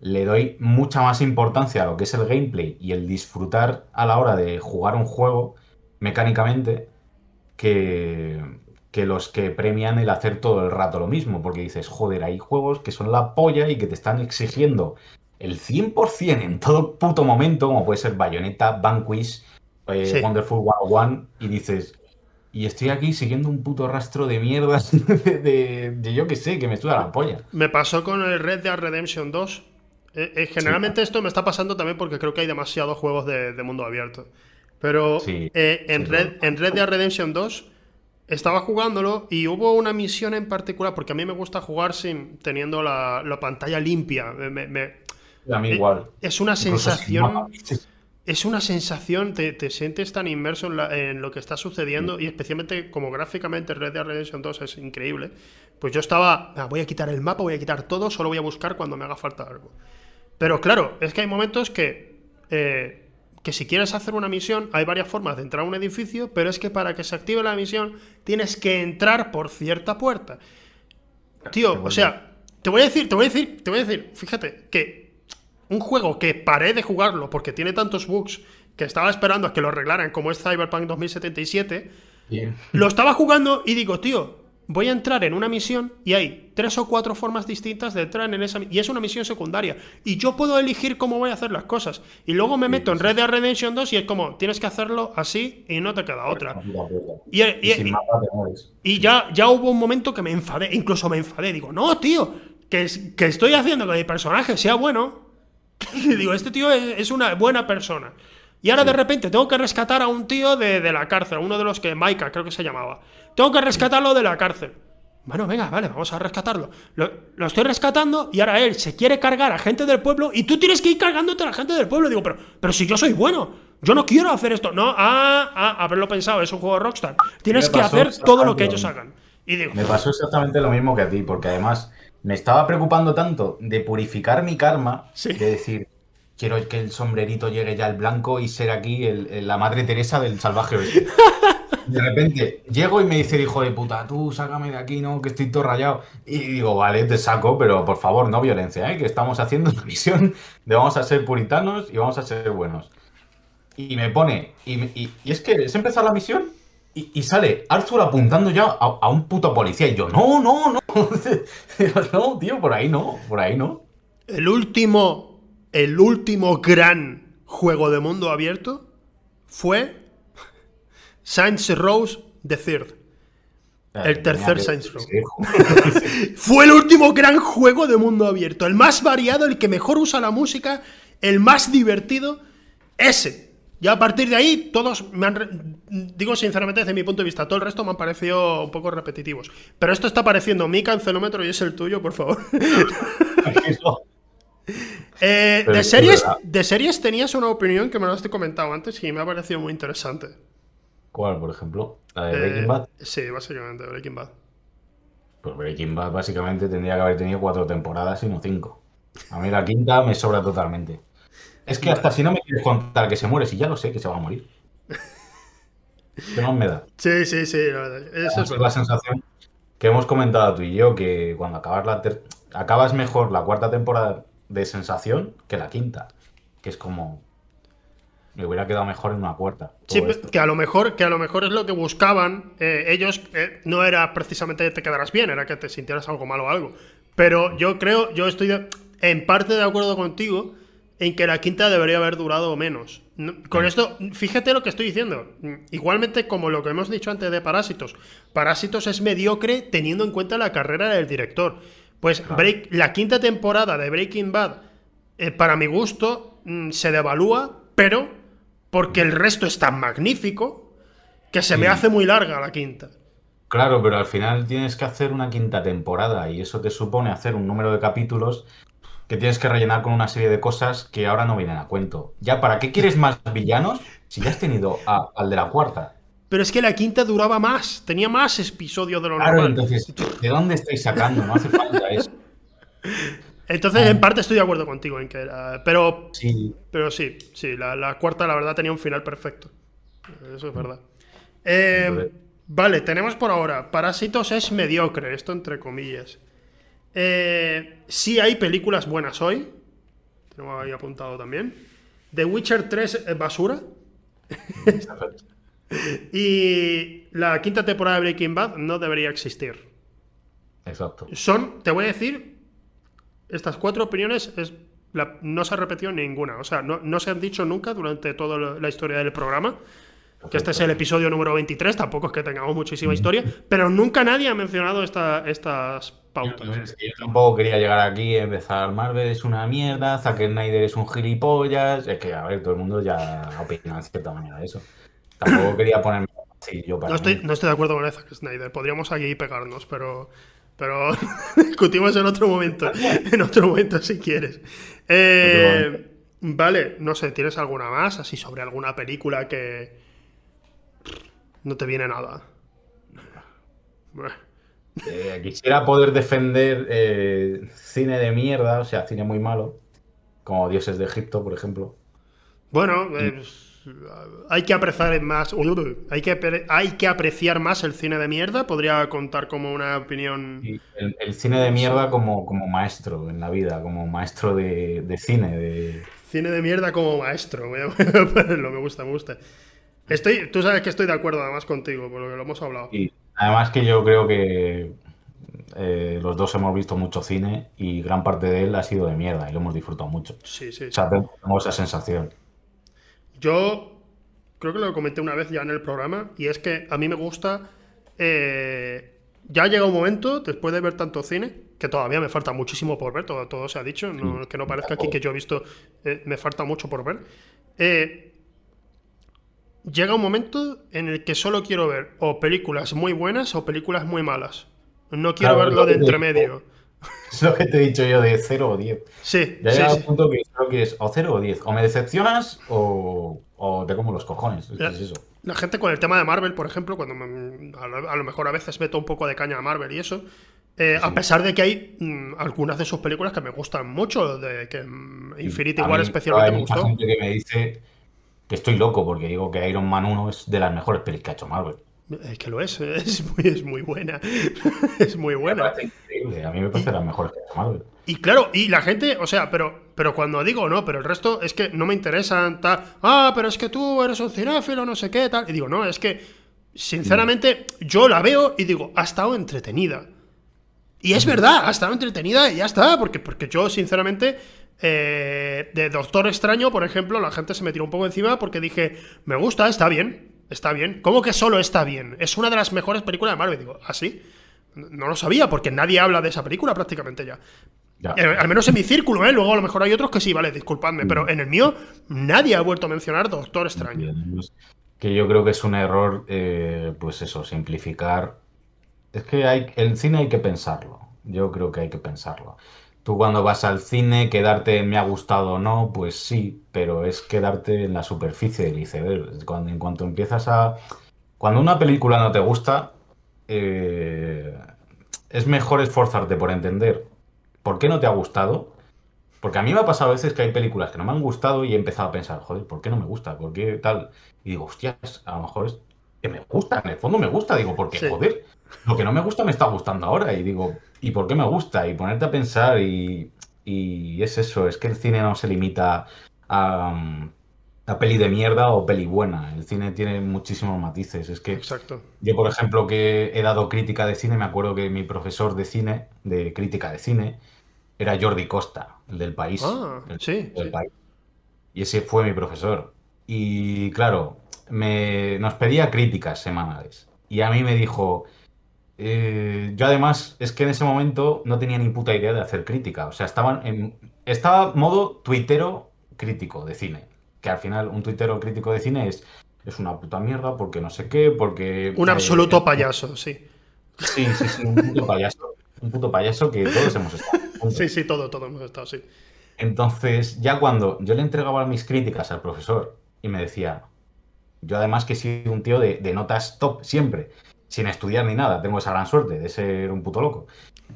Speaker 2: le doy mucha más importancia a lo que es el gameplay y el disfrutar a la hora de jugar un juego mecánicamente que, que los que premian el hacer todo el rato lo mismo. Porque dices, joder, hay juegos que son la polla y que te están exigiendo el 100% en todo puto momento, como puede ser Bayonetta, Vanquish eh, Wonderful 101 y dices, y estoy aquí siguiendo un puto rastro de mierda de, yo que sé, que me estuda la polla.
Speaker 1: Me pasó con el Red Dead Redemption 2. Eh, eh, generalmente esto me está pasando también porque creo que hay demasiados juegos de, mundo abierto. Pero en, Red, en Red Dead Redemption 2 estaba jugándolo y hubo una misión en particular, porque a mí me gusta jugar sin teniendo la, pantalla limpia.
Speaker 2: a mí igual.
Speaker 1: Es una sensación es una sensación, te, sientes tan inmerso en, lo que está sucediendo y especialmente como gráficamente Red Dead Redemption 2 es increíble, pues yo estaba, ah, voy a quitar el mapa, voy a quitar todo, solo voy a buscar cuando me haga falta algo. Pero claro, es que hay momentos que, eh, que si quieres hacer una misión, hay varias formas de entrar a un edificio, pero es que para que se active la misión tienes que entrar por cierta puerta. Tío, o sea, te voy a decir, te voy a decir, te voy a decir, fíjate, que un juego que paré de jugarlo porque tiene tantos bugs que estaba esperando a que lo arreglaran, como es Cyberpunk 2077, lo estaba jugando y digo, tío, voy a entrar en una misión y hay tres o cuatro formas distintas de entrar en esa y es una misión secundaria. Y yo puedo elegir cómo voy a hacer las cosas. Y luego me meto en Red Dead Redemption 2 y es como tienes que hacerlo así y no te queda otra. y, y, ya, ya hubo un momento que me enfadé incluso me enfadé. Digo no tío que, que estoy haciendo que mi personaje sea bueno y digo, este tío es, una buena persona. Y ahora de repente tengo que rescatar a un tío de, la cárcel, uno de los que, Maika creo que se llamaba. Tengo que rescatarlo de la cárcel. Bueno, venga, vale, vamos a rescatarlo. Lo, estoy rescatando y ahora él se quiere cargar a gente del pueblo y tú tienes que ir cargándote a la gente del pueblo. Digo, pero, pero si yo soy bueno, yo no quiero hacer esto. No, ah, ah, haberlo pensado, es un juego de Rockstar. Tienes que hacer todo lo que ellos hagan. Y digo,
Speaker 2: me pasó exactamente lo mismo que a ti, porque además me estaba preocupando tanto de purificar mi karma, de decir, quiero que el sombrerito llegue ya al blanco y ser aquí la madre Teresa del salvaje De repente llego y me dice hijo de puta, tú sácame de aquí, no, que estoy todo rayado. Y digo, vale, te saco, pero por favor, no violencia, ¿eh? que estamos haciendo una misión de vamos a ser puritanos y vamos a ser buenos. Y me pone, y, es que es empezar la misión y, sale Arthur apuntando ya a, un puto policía. Y yo, no, no, no. no, tío, por ahí no, por ahí no.
Speaker 1: El último el último gran juego de mundo abierto fue Saints Rose the Third. El tercer Saints Row. Fue el último gran juego de mundo abierto. El más variado, el que mejor usa la música, el más divertido. Ese. Y a partir de ahí, todos me han. Digo sinceramente, desde mi punto de vista, todo el resto me han parecido un poco repetitivos. Pero esto está pareciendo mi cancelómetro y es el tuyo, por favor. Eh, de, series, de series tenías una opinión que me lo has comentado antes y me ha parecido muy interesante.
Speaker 2: ¿Cuál, por ejemplo? ¿La de Breaking eh, Bad?
Speaker 1: Sí, básicamente, Breaking Bad.
Speaker 2: Pues Breaking Bad básicamente tendría que haber tenido cuatro temporadas y no cinco. A mí la quinta me sobra totalmente. Es que hasta si no me quieres contar que se muere, si ya lo sé que se va a morir. ¿Qué más me da?
Speaker 1: Sí, sí, sí.
Speaker 2: Esa es la sensación que hemos comentado tú y yo, que cuando acabas la acabas mejor la cuarta temporada de sensación que la quinta. Que es como. Me hubiera quedado mejor en una cuarta.
Speaker 1: Sí, que a lo mejor, que a lo mejor es lo que buscaban eh, ellos. Eh, no era precisamente que te quedaras bien, era que te sintieras algo malo o algo. Pero yo creo, yo estoy en parte de acuerdo contigo en que la quinta debería haber durado menos. Con esto, fíjate lo que estoy diciendo. Igualmente como lo que hemos dicho antes de Parásitos. Parásitos es mediocre teniendo en cuenta la carrera del director. Pues la quinta temporada de Breaking Bad, eh, para mi gusto, mm, se devalúa, pero porque el resto es tan magnífico que se me hace muy larga la quinta.
Speaker 2: Claro, pero al final tienes que hacer una quinta temporada y eso te supone hacer un número de capítulos que tienes que rellenar con una serie de cosas que ahora no vienen a cuento. Ya, ¿para qué quieres más villanos si ya has tenido al de la cuarta?
Speaker 1: Pero es que la quinta duraba más, tenía más episodios de lo
Speaker 2: claro, entonces, ¿de dónde estáis sacando? No hace falta eso.
Speaker 1: Entonces, en parte estoy de acuerdo contigo en que era. Pero sí, pero sí, sí la, cuarta, la verdad, tenía un final perfecto. Eso es verdad. Eh, vale, tenemos por ahora. Parásitos es mediocre, esto entre comillas. Eh, sí hay películas buenas hoy. Tengo ahí apuntado también. The Witcher 3 es basura. y la quinta temporada de Breaking Bad no debería existir.
Speaker 2: Exacto.
Speaker 1: Son, te voy a decir, estas cuatro opiniones es, no se ha repetido ninguna. O sea, no, se han dicho nunca durante toda la historia del programa. Que este es el episodio número 23, tampoco es que tengamos muchísima historia, pero nunca nadie ha mencionado estas pautas.
Speaker 2: yo tampoco quería llegar aquí y empezar. Marvel es una mierda, Zack Snyder es un gilipollas. Es que, a ver, todo el mundo ya opina de cierta manera de eso. Tampoco quería ponerme así yo para.
Speaker 1: No estoy, no estoy de acuerdo con Zack Snyder. Podríamos aquí pegarnos, pero. Pero discutimos en otro momento. En otro momento, si quieres. Eh, vale, no sé, ¿tienes alguna más? Así sobre alguna película que. No te viene nada.
Speaker 2: Eh, quisiera poder defender eh, cine de mierda, o sea, cine muy malo, como Dioses de Egipto, por ejemplo.
Speaker 1: Bueno, eh, hay que apreciar más. Hay que, hay que apreciar más el cine de mierda. Podría contar como una opinión.
Speaker 2: el, cine de mierda como, como maestro en la vida, como maestro de, cine. De...
Speaker 1: Cine de mierda como maestro. me gusta, me gusta. Estoy, tú sabes que estoy de acuerdo además contigo, por lo que lo hemos hablado.
Speaker 2: Y además que yo creo que eh, los dos hemos visto mucho cine y gran parte de él ha sido de mierda y lo hemos disfrutado mucho.
Speaker 1: Sí, sí.
Speaker 2: O sea, tenemos esa sensación.
Speaker 1: Yo creo que lo comenté una vez ya en el programa y es que a mí me gusta... Eh, ya llega un momento, después de ver tanto cine, que todavía me falta muchísimo por ver, todo, todo se ha dicho, que no parezca aquí que yo he visto, eh, me falta mucho por ver. Eh, llega un momento en el que solo quiero ver o películas muy buenas o películas muy malas. No quiero verlo de entremedio.
Speaker 2: Es lo que te he dicho yo de 0 o 10.
Speaker 1: Sí.
Speaker 2: Ya llega un punto que solo quieres o 0 o 10. O me decepcionas o, o te como los cojones.
Speaker 1: La,
Speaker 2: es eso.
Speaker 1: la gente con el tema de Marvel, por ejemplo, cuando a, lo, mejor a veces meto un poco de caña a Marvel y eso. Eh, a pesar de que hay mm, algunas de sus películas que me gustan mucho, de que mm, Infinity War especialmente
Speaker 2: me gustó. Hay mucha gente que me dice que estoy loco porque digo que Iron Man 1 es de las mejores pelis que ha hecho Marvel.
Speaker 1: Es que lo es, es muy, es muy buena. es muy buena.
Speaker 2: Me increíble, a mí me parece de las mejores que Marvel.
Speaker 1: Y claro, y la gente, o sea, pero, pero cuando digo no, pero el resto es que no me interesan, tal, ah, pero es que tú eres un cinéfilo, no sé qué, tal. Y digo, no, es que, sinceramente, yo la veo y digo, ha estado entretenida. Y es verdad, ha estado entretenida y ya está, porque, porque yo, sinceramente, eh, de Doctor Extraño, por ejemplo, la gente se me tiró un poco encima porque dije, me gusta, está bien, está bien. ¿Cómo que solo está bien? Es una de las mejores películas de Marvel. Digo, ¿ah, sí? No lo sabía, porque nadie habla de esa película prácticamente ya. Eh, al menos en mi círculo, ¿eh? Luego a lo mejor hay otros que sí, vale, disculpadme, pero en el mío nadie ha vuelto a mencionar Doctor Extraño.
Speaker 2: Que yo creo que es un error, eh, pues eso, simplificar. Es que hay, el cine hay que pensarlo. Yo creo que hay que pensarlo. Tú cuando vas al cine, quedarte me ha gustado o no, pues sí, pero es quedarte en la superficie del iceberg. Cuando, en cuanto empiezas a... Cuando una película no te gusta, eh, es mejor esforzarte por entender por qué no te ha gustado, Porque a mí me ha pasado a veces que hay películas que no me han gustado y he empezado a pensar, joder, ¿por qué no me gusta? ¿Por qué tal? Y digo, hostias, a lo mejor que me gusta, en el fondo me gusta. Digo, porque, joder, lo que no me gusta me está gustando ahora. Y digo, ¿y por qué me gusta? Y ponerte a pensar y, y es eso, es que el cine no se limita a, a peli de mierda o peli buena. El cine tiene muchísimos matices. Es que
Speaker 1: Exacto.
Speaker 2: yo, por ejemplo, que he dado crítica de cine, me acuerdo que mi profesor de cine, de crítica de cine, era Jordi Costa, el del país.
Speaker 1: Ah, sí,
Speaker 2: Y ese fue mi profesor. Y claro, me, nos pedía críticas semanales. Y a mí me dijo, eh, yo además es que en ese momento no tenía ni puta idea de hacer crítica. O sea, estaban en, estaba modo tuitero crítico de cine que al final un tuitero crítico de cine es, es una puta mierda porque no sé qué, porque...
Speaker 1: Un absoluto payaso, sí.
Speaker 2: Sí, sí, sí, un puto payaso. Un puto payaso que todos hemos estado.
Speaker 1: Sí, sí, todos, todos hemos estado, sí.
Speaker 2: Entonces, ya cuando yo le entregaba mis críticas al profesor y me decía, yo además que he sido un tío de, notas top siempre, sin estudiar ni nada, tengo esa gran suerte de ser un puto loco.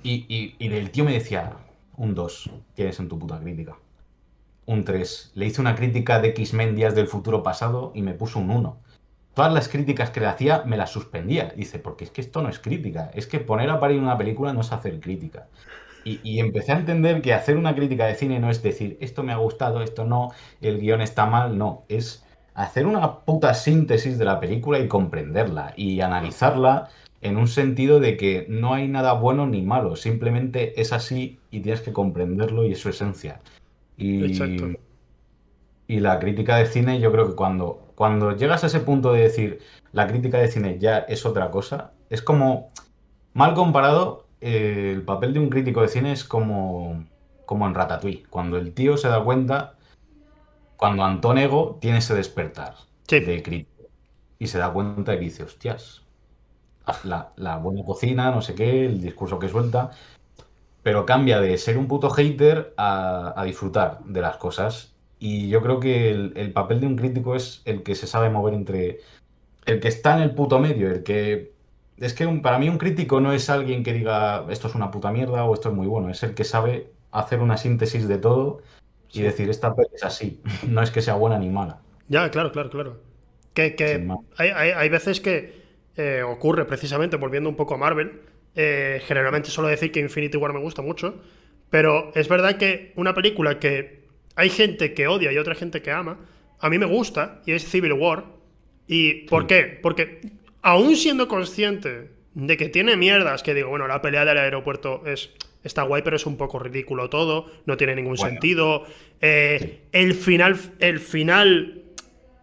Speaker 2: Y, y, y el tío me decía, un 2 tienes en tu puta crítica un 3. Le hice una crítica de X-Men Días del Futuro Pasado y me puso un 1. Todas las críticas que le hacía me las suspendía. Dice, porque es que esto no es crítica. Es que poner a parir una película no es hacer crítica. Y, empecé a entender que hacer una crítica de cine no es decir, esto me ha gustado, esto no, el guion está mal. No, es hacer una puta síntesis de la película y comprenderla y analizarla en un sentido de que no hay nada bueno ni malo, simplemente es así y tienes que comprenderlo y es su esencia. Y, y la crítica de cine, yo creo que cuando, cuando llegas a ese punto de decir la crítica de cine ya es otra cosa, es como, mal comparado, eh, el papel de un crítico de cine es como, como en Ratatouille, cuando el tío se da cuenta, cuando Antonego tiene ese despertar de crítico y se da cuenta y dice, hostias, la, la buena cocina, no sé qué, el discurso que suelta, pero cambia de ser un puto hater a, disfrutar de las cosas. Y yo creo que el, papel de un crítico es el que se sabe mover entre el que está en el puto medio, el que... Es que para mí un crítico no es alguien que diga esto es una puta mierda o esto es muy bueno, es el que sabe hacer una síntesis de todo y decir esta peli es así, no es que sea buena ni mala.
Speaker 1: Ya, claro, claro, claro. Que, hay, veces que eh, ocurre precisamente, volviendo un poco a Marvel, eh, generalmente suelo decir que Infinity War me gusta mucho, pero es verdad que una película que hay gente que odia y otra gente que ama, a mí me gusta y es Civil War. ¿Y por qué? Porque aún siendo consciente de que tiene mierdas, que digo, bueno, la pelea del aeropuerto es, está guay, pero es un poco ridículo todo, no tiene ningún sentido. Eh, el final, el final,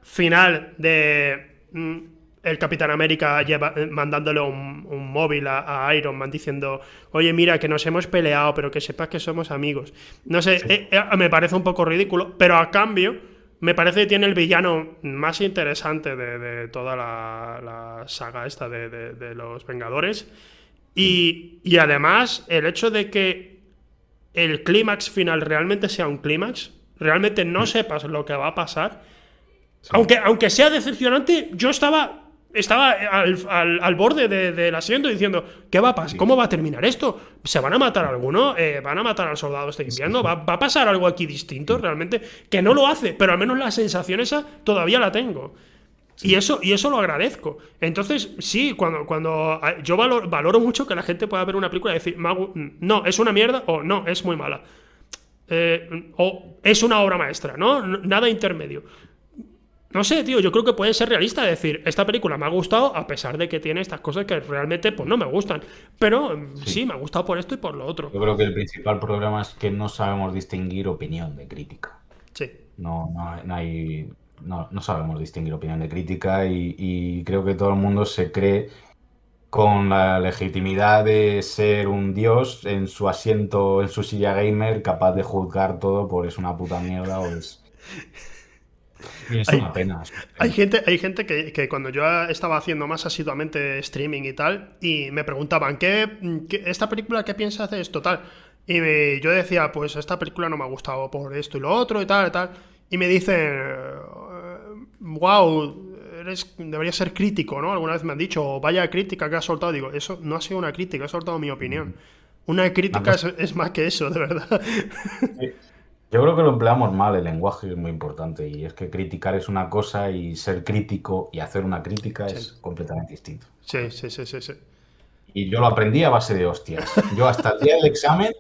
Speaker 1: final de... Mm, el Capitán América lleva, eh, mandándole un, móvil a, Iron Man diciendo, oye, mira, que nos hemos peleado, pero que sepas que somos amigos. No sé, eh, eh, me parece un poco ridículo, pero a cambio, me parece que tiene el villano más interesante de, toda la, saga esta de, los Vengadores. Y, y, además, el hecho de que el clímax final realmente sea un clímax, realmente no sepas lo que va a pasar. Aunque, aunque sea decepcionante, yo estaba estaba al, borde del asiento diciendo, ¿qué va a pasar? ¿Cómo va a terminar esto? ¿Se van a matar a alguno? Eh, ¿Van a matar al soldado este invierno? ¿Va, a pasar algo aquí distinto realmente? Que no lo hace, pero al menos la sensación esa todavía la tengo. Y, eso, y eso lo agradezco. Entonces, sí, cuando, cuando yo valoro, mucho que la gente pueda ver una película y decir, no, es una mierda o no, es muy mala. Eh, o es una obra maestra, ¿no? Nada intermedio. No sé, tío, yo creo que puede ser realista decir, esta película me ha gustado a pesar de que tiene estas cosas que realmente pues no me gustan. Pero mm, sí. me ha gustado por esto y por lo otro.
Speaker 2: Yo creo que el principal problema es que no sabemos distinguir opinión de crítica.
Speaker 1: Sí.
Speaker 2: No, no, hay, no, sabemos distinguir opinión de crítica y, creo que todo el mundo se cree con la legitimidad de ser un dios en su asiento, en su silla gamer, capaz de juzgar todo por es una puta mierda o es... es hay, una pena.
Speaker 1: Hay gente, hay gente que, cuando yo estaba haciendo más asiduamente streaming y tal, y me preguntaban, ¿qué, esta película qué piensas de esto? Tal. Y yo decía, pues esta película no me ha gustado por esto y lo otro y tal y tal. Y me dicen, wow, eres, deberías ser crítico, ¿no? Alguna vez me han dicho, vaya crítica que has soltado. Digo, eso no ha sido una crítica, he soltado mi opinión. Una crítica es, más que eso, de verdad.
Speaker 2: Yo creo que lo empleamos mal, el lenguaje es muy importante y es que criticar es una cosa y ser crítico y hacer una crítica es completamente distinto.
Speaker 1: Sí, sí, sí, sí, sí.
Speaker 2: Y yo lo aprendí a base de hostias. Yo hasta el día del examen,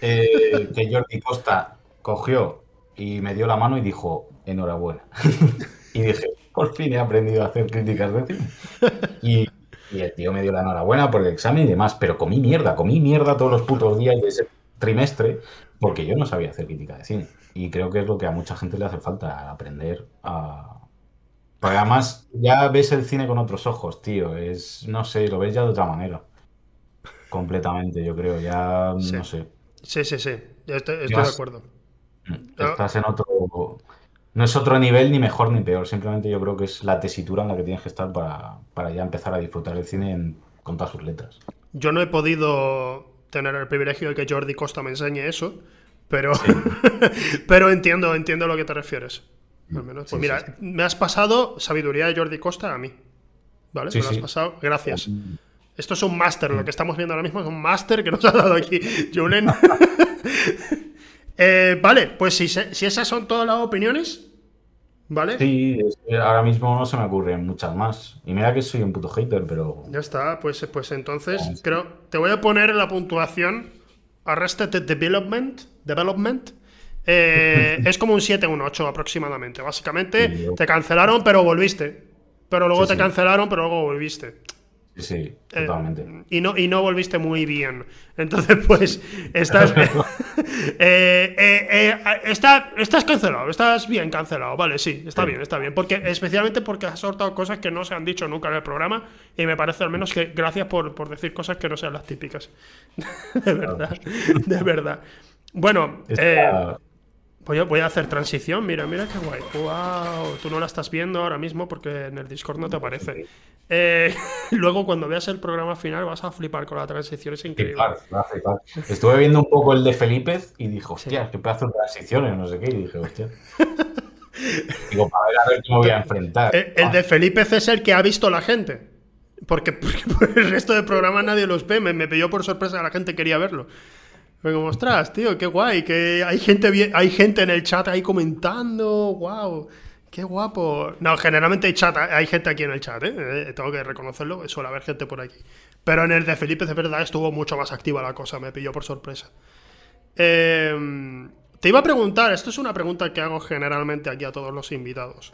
Speaker 2: eh, que Jordi Costa cogió y me dio la mano y dijo, enhorabuena. y dije, por fin he aprendido a hacer críticas de cine. Y, y, el tío me dio la enhorabuena por el examen y demás, pero comí mierda, comí mierda todos los putos días de ese trimestre porque yo no sabía hacer crítica de cine. Y creo que es lo que a mucha gente le hace falta, aprender a... Porque además ya ves el cine con otros ojos, tío. Es, no sé, lo ves ya de otra manera. Completamente, yo creo. Ya, no sé.
Speaker 1: Sí, sí, sí. estoy, de acuerdo.
Speaker 2: Mm, estás en otro... No es otro nivel ni mejor ni peor. Simplemente yo creo que es la tesitura en la que tienes que estar para, para ya empezar a disfrutar el cine con todas sus letras.
Speaker 1: Yo no he podido tener el privilegio de que Jordi Costa me enseñe eso, pero, pero entiendo, entiendo a lo que te refieres. Al menos. Pues mira, me has pasado sabiduría de Jordi Costa a mí. ¿Vale? me lo has pasado. Gracias. Esto es un máster, lo que estamos viendo ahora mismo es un máster que nos ha dado aquí Julen. Eh, vale, pues si, si esas son todas las opiniones, ¿Vale?
Speaker 2: Sí, ahora mismo no se me ocurren muchas más. Y mira que soy un puto hater, pero.
Speaker 1: Ya está, pues, pues entonces creo. Te voy a poner la puntuación Arrested Development. Development. Eh, es como un 7 un 8 aproximadamente. Básicamente, te cancelaron, pero volviste. Pero luego te cancelaron, pero luego volviste.
Speaker 2: Sí, eh, totalmente.
Speaker 1: y, no, y no volviste muy bien. Entonces, pues, estás. Eh, eh, estás cancelado, estás bien cancelado. Vale, sí, está bien, está bien. Porque, especialmente porque has soltado cosas que no se han dicho nunca en el programa. Y me parece al menos que gracias por, por decir cosas que no sean las típicas. de verdad, de verdad. Bueno, Voy a, voy a, hacer transición, mira, mira qué guay. ¡Wow! Tú no la estás viendo ahora mismo porque en el Discord no te aparece. Eh, luego, cuando veas el programa final, vas a flipar con la transición, es increíble.
Speaker 2: Estuve viendo un poco el de Felipe y dijo, hostia, qué pedazo de transiciones, no sé qué. Y dije, hostia. Digo, para ver a ver cómo voy a enfrentar.
Speaker 1: El, de Felipe es el que ha visto la gente. Porque, por el resto del programa nadie los ve. Me, me pilló por sorpresa, la gente quería verlo. Fue como, ostras, tío, qué guay, que hay gente, hay gente en el chat ahí comentando, wow, qué guapo. No, generalmente hay, chat, hay gente aquí en el chat, ¿eh? ¿eh? tengo que reconocerlo, suele haber gente por aquí. Pero en el de Felipe, de verdad, estuvo mucho más activa la cosa, me pilló por sorpresa. Em, te iba a preguntar, esto es una pregunta que hago generalmente aquí a todos los invitados.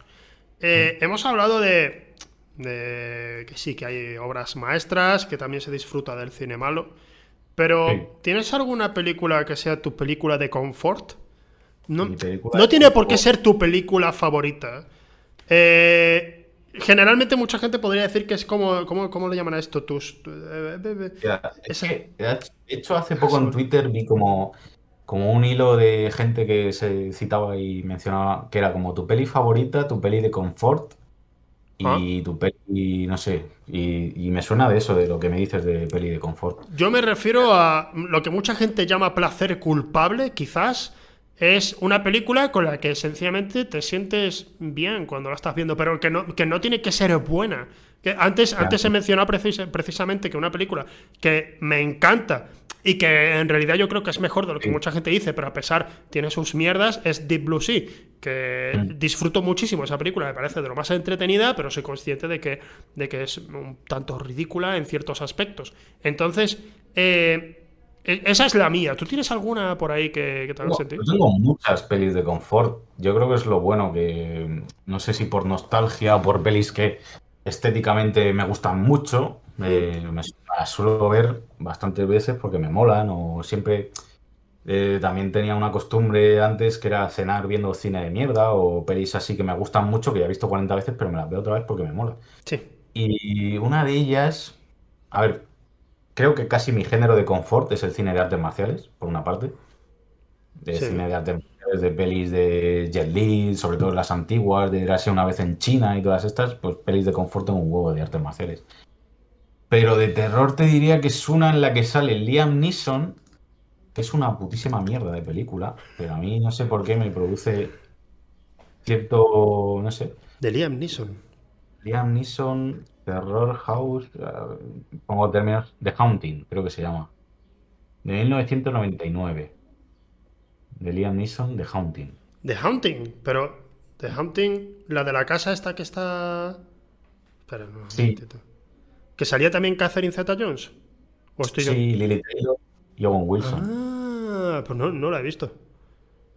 Speaker 1: Eh, mm. Hemos hablado de, de que sí, que hay obras maestras, que también se disfruta del cine malo. Pero, ¿tienes alguna película que sea tu película de confort? No, no tiene por qué ser tu película favorita. Eh, generalmente mucha gente podría decir que es como, ¿cómo, le llaman a esto? Tus,
Speaker 2: eh, de hecho, hace poco en Twitter vi como, como un hilo de gente que se citaba y mencionaba que era como tu peli favorita, tu peli de confort Ah. Y tu peli, no sé, y, me suena de eso, de lo que me dices de peli de confort.
Speaker 1: Yo me refiero a lo que mucha gente llama placer culpable, quizás. Es una película con la que sencillamente te sientes bien cuando la estás viendo, pero que no, que no tiene que ser buena. Que antes, antes se mencionó precisamente que una película que me encanta y que en realidad yo creo que es mejor de lo que mucha gente dice, pero a pesar tiene sus mierdas, es Deep Blue Sea, que mm. disfruto muchísimo esa película, me parece de lo más entretenida, pero soy consciente de que, de que es un tanto ridícula en ciertos aspectos. Entonces, eh, e, esa es la mía. ¿Tú tienes alguna por ahí que, te haga sentido?
Speaker 2: Yo tengo muchas pelis de confort. Yo creo que es lo bueno que, no sé si por nostalgia o por pelis que estéticamente me gustan mucho, me, me, suelo ver bastantes veces porque me molan o siempre... Eh, también tenía una costumbre antes que era cenar viendo cine de mierda o pelis así que me gustan mucho, que ya he visto 40 veces, pero me las veo otra vez porque me mola.
Speaker 1: Sí.
Speaker 2: Y una de ellas, a ver, creo que casi mi género de confort es el cine de artes marciales, por una parte. De cine de artes de pelis de Jet Li, sobre todo las antiguas, de Irse una vez en China y todas estas, pues pelis de confort en un huevo de artes marciales. Pero de terror te diría que es una en la que sale Liam Neeson, que es una putísima mierda de película, pero a mí no sé por qué me produce cierto, no sé.
Speaker 1: De Liam Neeson.
Speaker 2: Liam Neeson, Terror House, eh, pongo términos, The Haunting, creo que se llama. De 1999. De Liam Neeson, The Haunting.
Speaker 1: The Haunting, pero The Haunting, la de la casa esta que está... Espera, no, sí. ¿Que salía también Catherine Zeta-Jones?
Speaker 2: sí, Lily Taylor y Owen Wilson.
Speaker 1: Ah, pues no, no la he visto.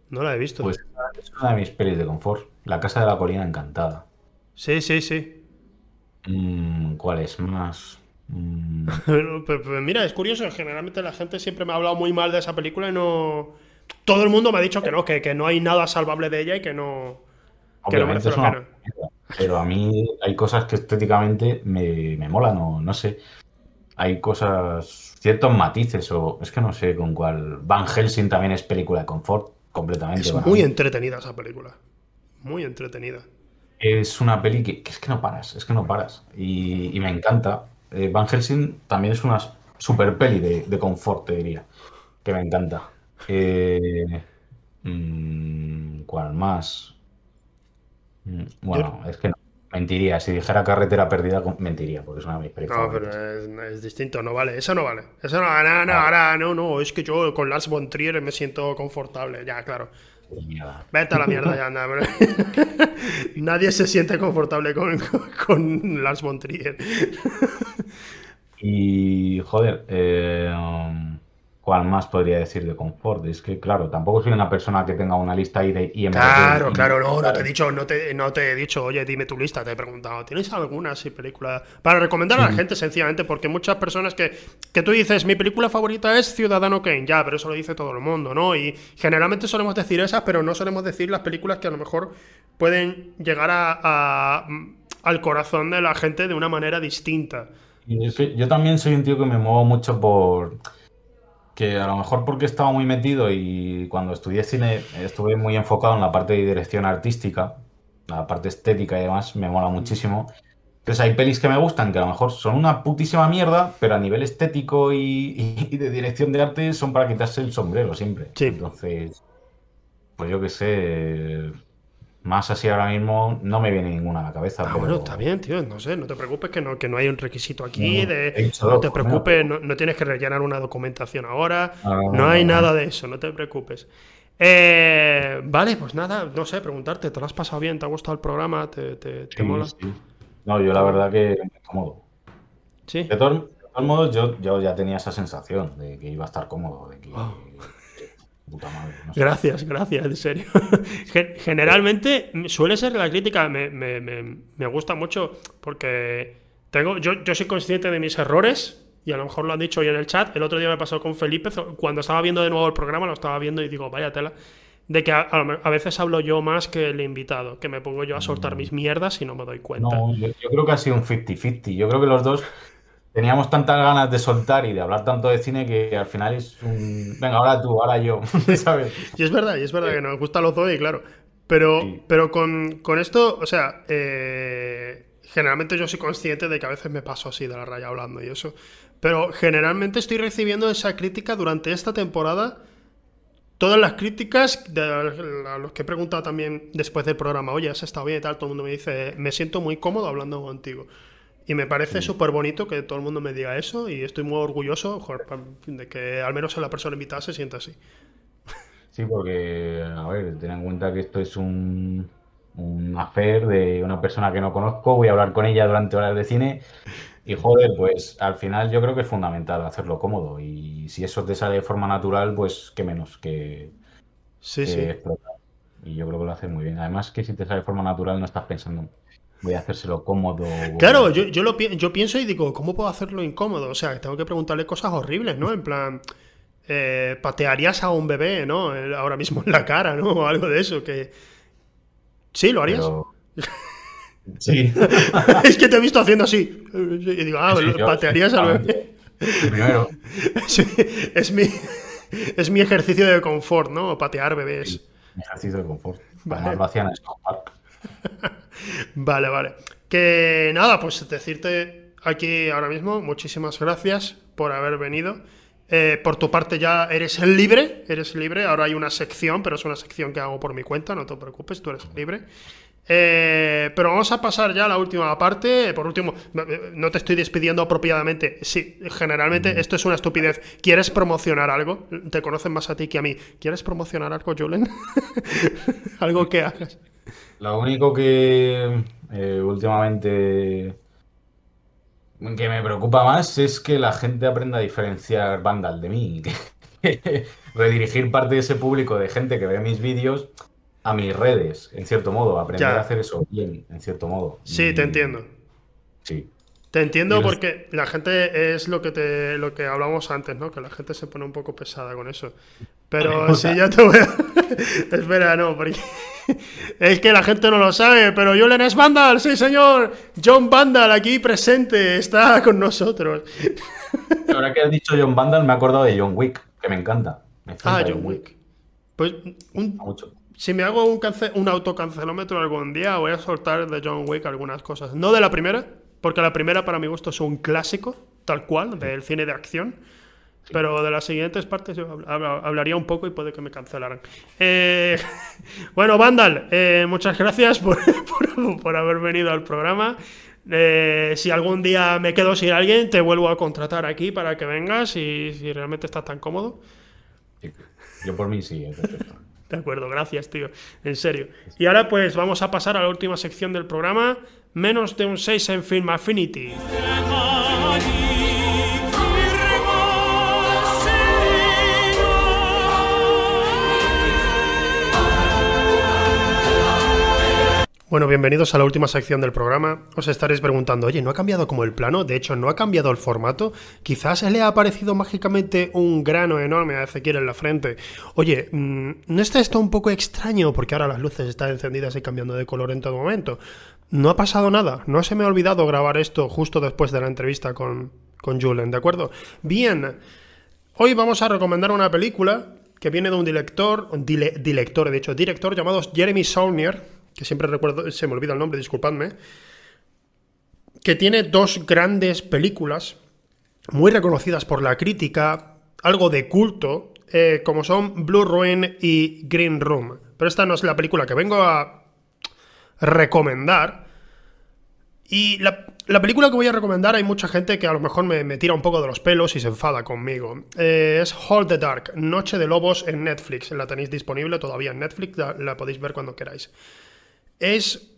Speaker 1: No la he visto.
Speaker 2: Pues es una de mis pelis de confort. La Casa de la Colina Encantada.
Speaker 1: Sí, sí, sí.
Speaker 2: Mm, ¿Cuál es más? Mm.
Speaker 1: mira, es curioso. Generalmente la gente siempre me ha hablado muy mal de esa película y no. Todo el mundo me ha dicho que no, que, que no hay nada salvable de ella y que no. Que no merece la pena.
Speaker 2: Pero a mí hay cosas que estéticamente me, me molan, o no sé. Hay cosas, ciertos matices, o es que no sé con cuál. Van Helsing también es película de confort, completamente.
Speaker 1: Es muy entretenida esa película. Muy entretenida.
Speaker 2: Es una peli que, es que no paras, es que no paras. Y, me encanta. Eh, Van Helsing también es una super peli de, confort, te diría. Que me encanta. Eh, mm, ¿Cuál más? Mm, bueno, es que no. Mentiría. Si dijera carretera perdida, mentiría, porque es una de mis películas.
Speaker 1: No, pero es, distinto, no vale. Eso no vale. Eso no, no, no, ahora no, no. Es que yo con Lars von Trier me siento confortable. Ya, claro. Vete a la mierda ya, anda, Nadie se siente confortable con, con, Lars von Trier.
Speaker 2: y, joder, eh, um, ¿Cuál más podría decir de confort? Es que, claro, tampoco soy una persona que tenga una lista ahí de IMDb.
Speaker 1: Claro, claro, no, no te he dicho, no te, no te he dicho, oye, dime tu lista, te he preguntado, ¿tienes alguna así película? Para recomendar a la gente, sencillamente, porque muchas personas que, que tú dices, mi película favorita es Ciudadano Kane, ya, pero eso lo dice todo el mundo, ¿no? Y generalmente solemos decir esas, pero no solemos decir las películas que a lo mejor pueden llegar a, al corazón de la gente de una manera distinta.
Speaker 2: Y es que yo también soy un tío que me muevo mucho por que a lo mejor porque estaba muy metido y cuando estudié cine estuve muy enfocado en la parte de dirección artística, la parte estética y demás, me mola muchísimo. Entonces hay pelis que me gustan que a lo mejor son una putísima mierda, pero a nivel estético y, de dirección de arte son para quitarse el sombrero siempre. Entonces, pues yo qué sé, más así ahora mismo no me viene ninguna a la cabeza.
Speaker 1: Ah, bueno, está bien, tío. No sé, no te preocupes que no, que no hay un requisito aquí. No, de, no te preocupes, no, tienes que rellenar una documentación ahora. Ah, no, hay nada de eso, no te preocupes. Eh, vale, pues nada, no sé, preguntarte, ¿te lo has pasado bien? ¿Te ha gustado el programa? ¿Te, te, mola?
Speaker 2: No, yo la verdad que me cómodo. Sí. De todos, modos, yo, yo, ya tenía esa sensación de que iba a estar cómodo, de que,
Speaker 1: Gracias, gracias, en serio. Generalmente suele ser la crítica, me, me, gusta mucho porque tengo, yo, yo soy consciente de mis errores y a lo mejor lo han dicho hoy en el chat. El otro día me pasó con Felipe, cuando estaba viendo de nuevo el programa, lo estaba viendo y digo, vaya tela, de que a, veces hablo yo más que el invitado, que me pongo yo a soltar mm. mis mierdas y no me doy cuenta.
Speaker 2: No, yo, yo creo que ha sido un 50-50. Yo creo que los dos teníamos tantas ganas de soltar y de hablar tanto de cine que al final es un. Venga, ahora tú, ahora yo. ¿sabes?
Speaker 1: Y es verdad, y es verdad que nos gusta los dos, y claro. Pero, pero con, esto, o sea, eh, generalmente yo soy consciente de que a veces me paso así de la raya hablando y eso. Pero generalmente estoy recibiendo esa crítica durante esta temporada. Todas las críticas de a los que he preguntado también después del programa, oye, has estado bien y tal, todo el mundo me dice, me siento muy cómodo hablando contigo. Y me parece súper bonito que todo el mundo me diga eso y estoy muy orgulloso de que al menos la persona invitada se sienta así.
Speaker 2: Sí, porque, a ver, ten en cuenta que esto es un, un affair de una persona que no conozco, voy a hablar con ella durante horas de cine y joder, pues al final yo creo que es fundamental hacerlo cómodo y si eso te sale de forma natural, pues qué menos que,
Speaker 1: sí, sí.
Speaker 2: Y yo creo que lo hace muy bien. Además que si te sale de forma natural no estás pensando voy a hacérselo cómodo.
Speaker 1: Claro, yo, yo, lo, yo pienso y digo, ¿cómo puedo hacerlo incómodo? O sea, tengo que preguntarle cosas horribles, ¿no? En plan, eh, patearías a un bebé, ¿no? Ahora mismo en la cara, ¿no? O algo de eso, que... Sí, ¿lo harías?
Speaker 2: Sí.
Speaker 1: es que te he visto haciendo así. Y digo, ah, patearías al bebé.
Speaker 2: Primero.
Speaker 1: Es, mi, es mi ejercicio de confort, ¿no? Patear bebés.
Speaker 2: ejercicio de confort. Vale. lo hacían en
Speaker 1: vale, vale. Que nada, pues decirte aquí ahora mismo, muchísimas gracias por haber venido. Eh, por tu parte ya eres libre, eres libre. Ahora hay una sección, pero es una sección que hago por mi cuenta, no te preocupes, tú eres libre. Eh, pero vamos a pasar ya a la última parte. Por último, no te estoy despidiendo apropiadamente. Sí, generalmente esto es una estupidez. ¿Quieres promocionar algo? Te conocen más a ti que a mí. ¿Quieres promocionar algo, Julen? algo que hagas.
Speaker 2: Lo único que eh, últimamente que me preocupa más es que la gente aprenda a diferenciar Vandal de mí. Redirigir parte de ese público de gente que ve mis vídeos a mis redes, en cierto modo. Aprender a hacer eso bien, en cierto modo.
Speaker 1: Sí, te entiendo.
Speaker 2: Sí.
Speaker 1: Te entiendo porque la gente es lo que te lo que hablamos antes, ¿no? Que la gente se pone un poco pesada con eso. Pero si ya te voy a... Espera, no, porque es que la gente no lo sabe, pero Julen es Vandal, sí señor. John Vandal aquí presente, está con nosotros.
Speaker 2: Ahora que has dicho John Vandal, me he acordado de John Wick, que me encanta.
Speaker 1: ah, John Wick. Pues si me hago un, un autocancelómetro algún día, voy a soltar de John Wick algunas cosas. No de la primera, porque la primera para mi gusto es un clásico, tal cual, del cine de acción. Pero de las siguientes partes yo hablaría un poco y puede que me cancelaran. Eh, bueno, Vandal, eh, muchas gracias por, haber venido al programa. Eh, si algún día me quedo sin alguien, te vuelvo a contratar aquí para que vengas y si realmente estás tan cómodo.
Speaker 2: Yo por mí sí,
Speaker 1: De acuerdo, gracias, tío. En serio. Y ahora pues vamos a pasar a la última sección del programa menos de un 6 en Film Affinity. Bueno, bienvenidos a la última sección del programa. Os estaréis preguntando, oye, ¿no ha cambiado como el plano? De hecho, ¿no ha cambiado el formato? Quizás le ha aparecido mágicamente un grano enorme a Ezequiel en la frente. Oye, mm, ¿no está esto un poco extraño? Porque ahora las luces están encendidas y cambiando de color en todo momento. No ha pasado nada. No se me ha olvidado grabar esto justo después de la entrevista con, con Julen, ¿de acuerdo? Bien. Hoy vamos a recomendar una película que viene de un director, director, de hecho, director llamado Jeremy Saulnier que siempre recuerdo, se me olvida el nombre, disculpadme, que tiene dos grandes películas muy reconocidas por la crítica, algo de culto, eh, como son Blue Ruin y Green Room. Pero esta no es la película que vengo a recomendar. Y la, película que voy a recomendar hay mucha gente que a lo mejor me, tira un poco de los pelos y se enfada conmigo. Eh, es Hold the Dark, Noche de Lobos en Netflix. La tenéis disponible todavía en Netflix, la podéis ver cuando queráis es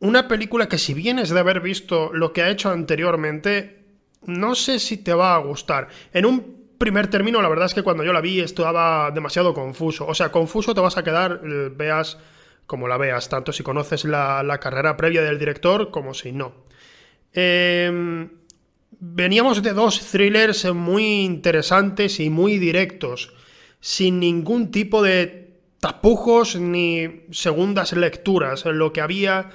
Speaker 1: una película que si vienes de haber visto lo que ha hecho anteriormente, no sé si te va a gustar. En un primer término, la verdad es que cuando yo la vi estaba demasiado confuso. O sea, confuso te vas a quedar, eh, veas como la veas, tanto si conoces la, carrera previa del director como si no. Em, veníamos de dos thrillers muy interesantes y muy directos, sin ningún tipo de tapujos ni segundas lecturas. Lo que había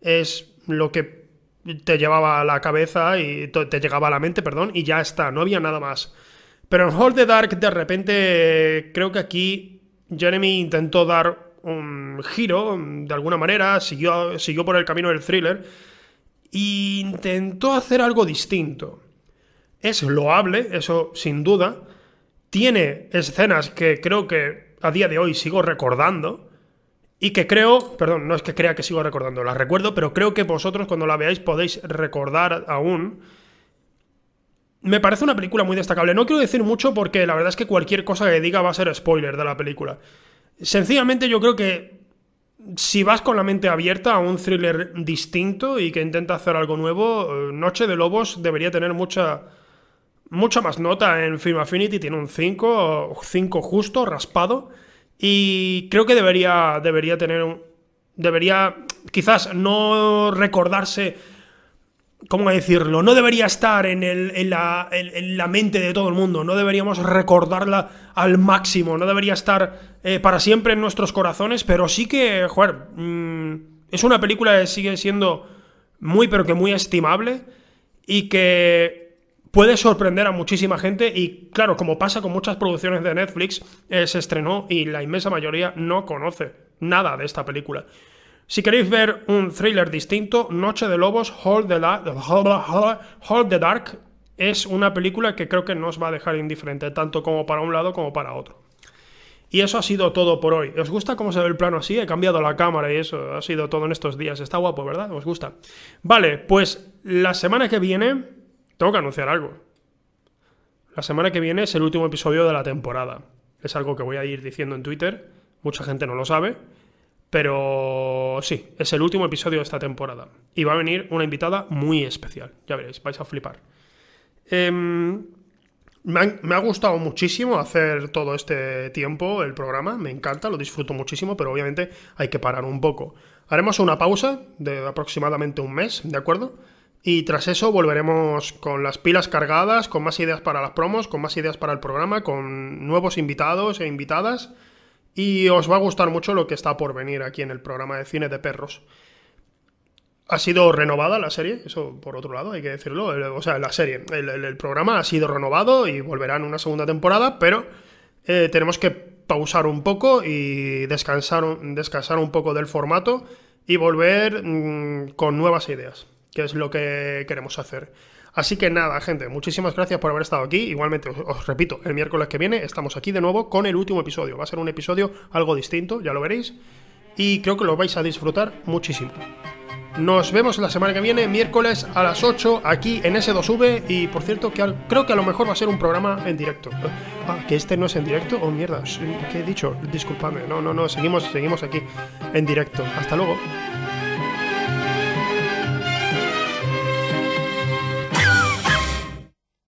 Speaker 1: es lo que te llevaba a la cabeza y te llegaba a la mente, perdón, y ya está, no había nada más. Pero en Hold the Dark, de repente, creo que aquí Jeremy intentó dar un giro, de alguna manera, siguió, siguió por el camino del thriller, e intentó hacer algo distinto. Es loable, eso sin duda. Tiene escenas que creo que a día de hoy sigo recordando y que creo, perdón, no es que crea que sigo recordando, la recuerdo, pero creo que vosotros cuando la veáis podéis recordar aún. Me parece una película muy destacable. No quiero decir mucho porque la verdad es que cualquier cosa que diga va a ser spoiler de la película. Sencillamente yo creo que si vas con la mente abierta a un thriller distinto y que intenta hacer algo nuevo, eh, Noche de Lobos debería tener mucha mucha más nota en Film Affinity, tiene un 5, 5 justo, raspado. Y creo que debería, debería tener un. Debería quizás no recordarse. ¿Cómo decirlo? No debería estar en, el, la, mente de todo el mundo. No deberíamos recordarla al máximo. No debería estar eh, para siempre en nuestros corazones. Pero sí que, joder, mm, es una película que sigue siendo muy, pero que muy estimable. Y que puede sorprender a muchísima gente y claro, como pasa con muchas producciones de Netflix, eh, se estrenó y la inmensa mayoría no conoce nada de esta película. Si queréis ver un thriller distinto, Noche de Lobos, Hold the, Dark es una película que creo que no os va a dejar indiferente, tanto como para un lado como para otro. Y eso ha sido todo por hoy. ¿Os gusta cómo se ve el plano así? He cambiado la cámara y eso ha sido todo en estos días. Está guapo, ¿verdad? ¿Os gusta? Vale, pues la semana que viene tengo que anunciar algo. La semana que viene es el último episodio de la temporada. Es algo que voy a ir diciendo en Twitter. Mucha gente no lo sabe. Pero sí, es el último episodio de esta temporada. Y va a venir una invitada muy especial. Ya veréis, vais a flipar. Em, me, ha gustado muchísimo hacer todo este tiempo el programa. Me encanta, lo disfruto muchísimo, pero obviamente hay que parar un poco. Haremos una pausa de aproximadamente un mes, ¿de acuerdo? Y tras eso volveremos con las pilas cargadas, con más ideas para las promos, con más ideas para el programa, con nuevos invitados e invitadas y os va a gustar mucho lo que está por venir aquí en el programa de cine de perros. Ha sido renovada la serie, eso por otro lado hay que decirlo. o sea, la serie, el, programa ha sido renovado y volverá en una segunda temporada, pero eh, tenemos que pausar un poco y descansar, descansar un poco del formato y volver mm, con nuevas ideas, es lo que queremos hacer. Así que nada, gente, muchísimas gracias por haber estado aquí. Igualmente, os, repito, el miércoles que viene estamos aquí de nuevo con el último episodio. Va a ser un episodio algo distinto, ya lo veréis. Y creo que lo vais a disfrutar muchísimo. Nos vemos la semana que viene, miércoles a las 8, aquí en S2V. Y por cierto, creo que a lo mejor va a ser un programa en directo. Ah, que este no es en directo. Oh, mierda, ¿qué he dicho? Disculpadme. No, no, no, seguimos, seguimos aquí en directo. Hasta luego.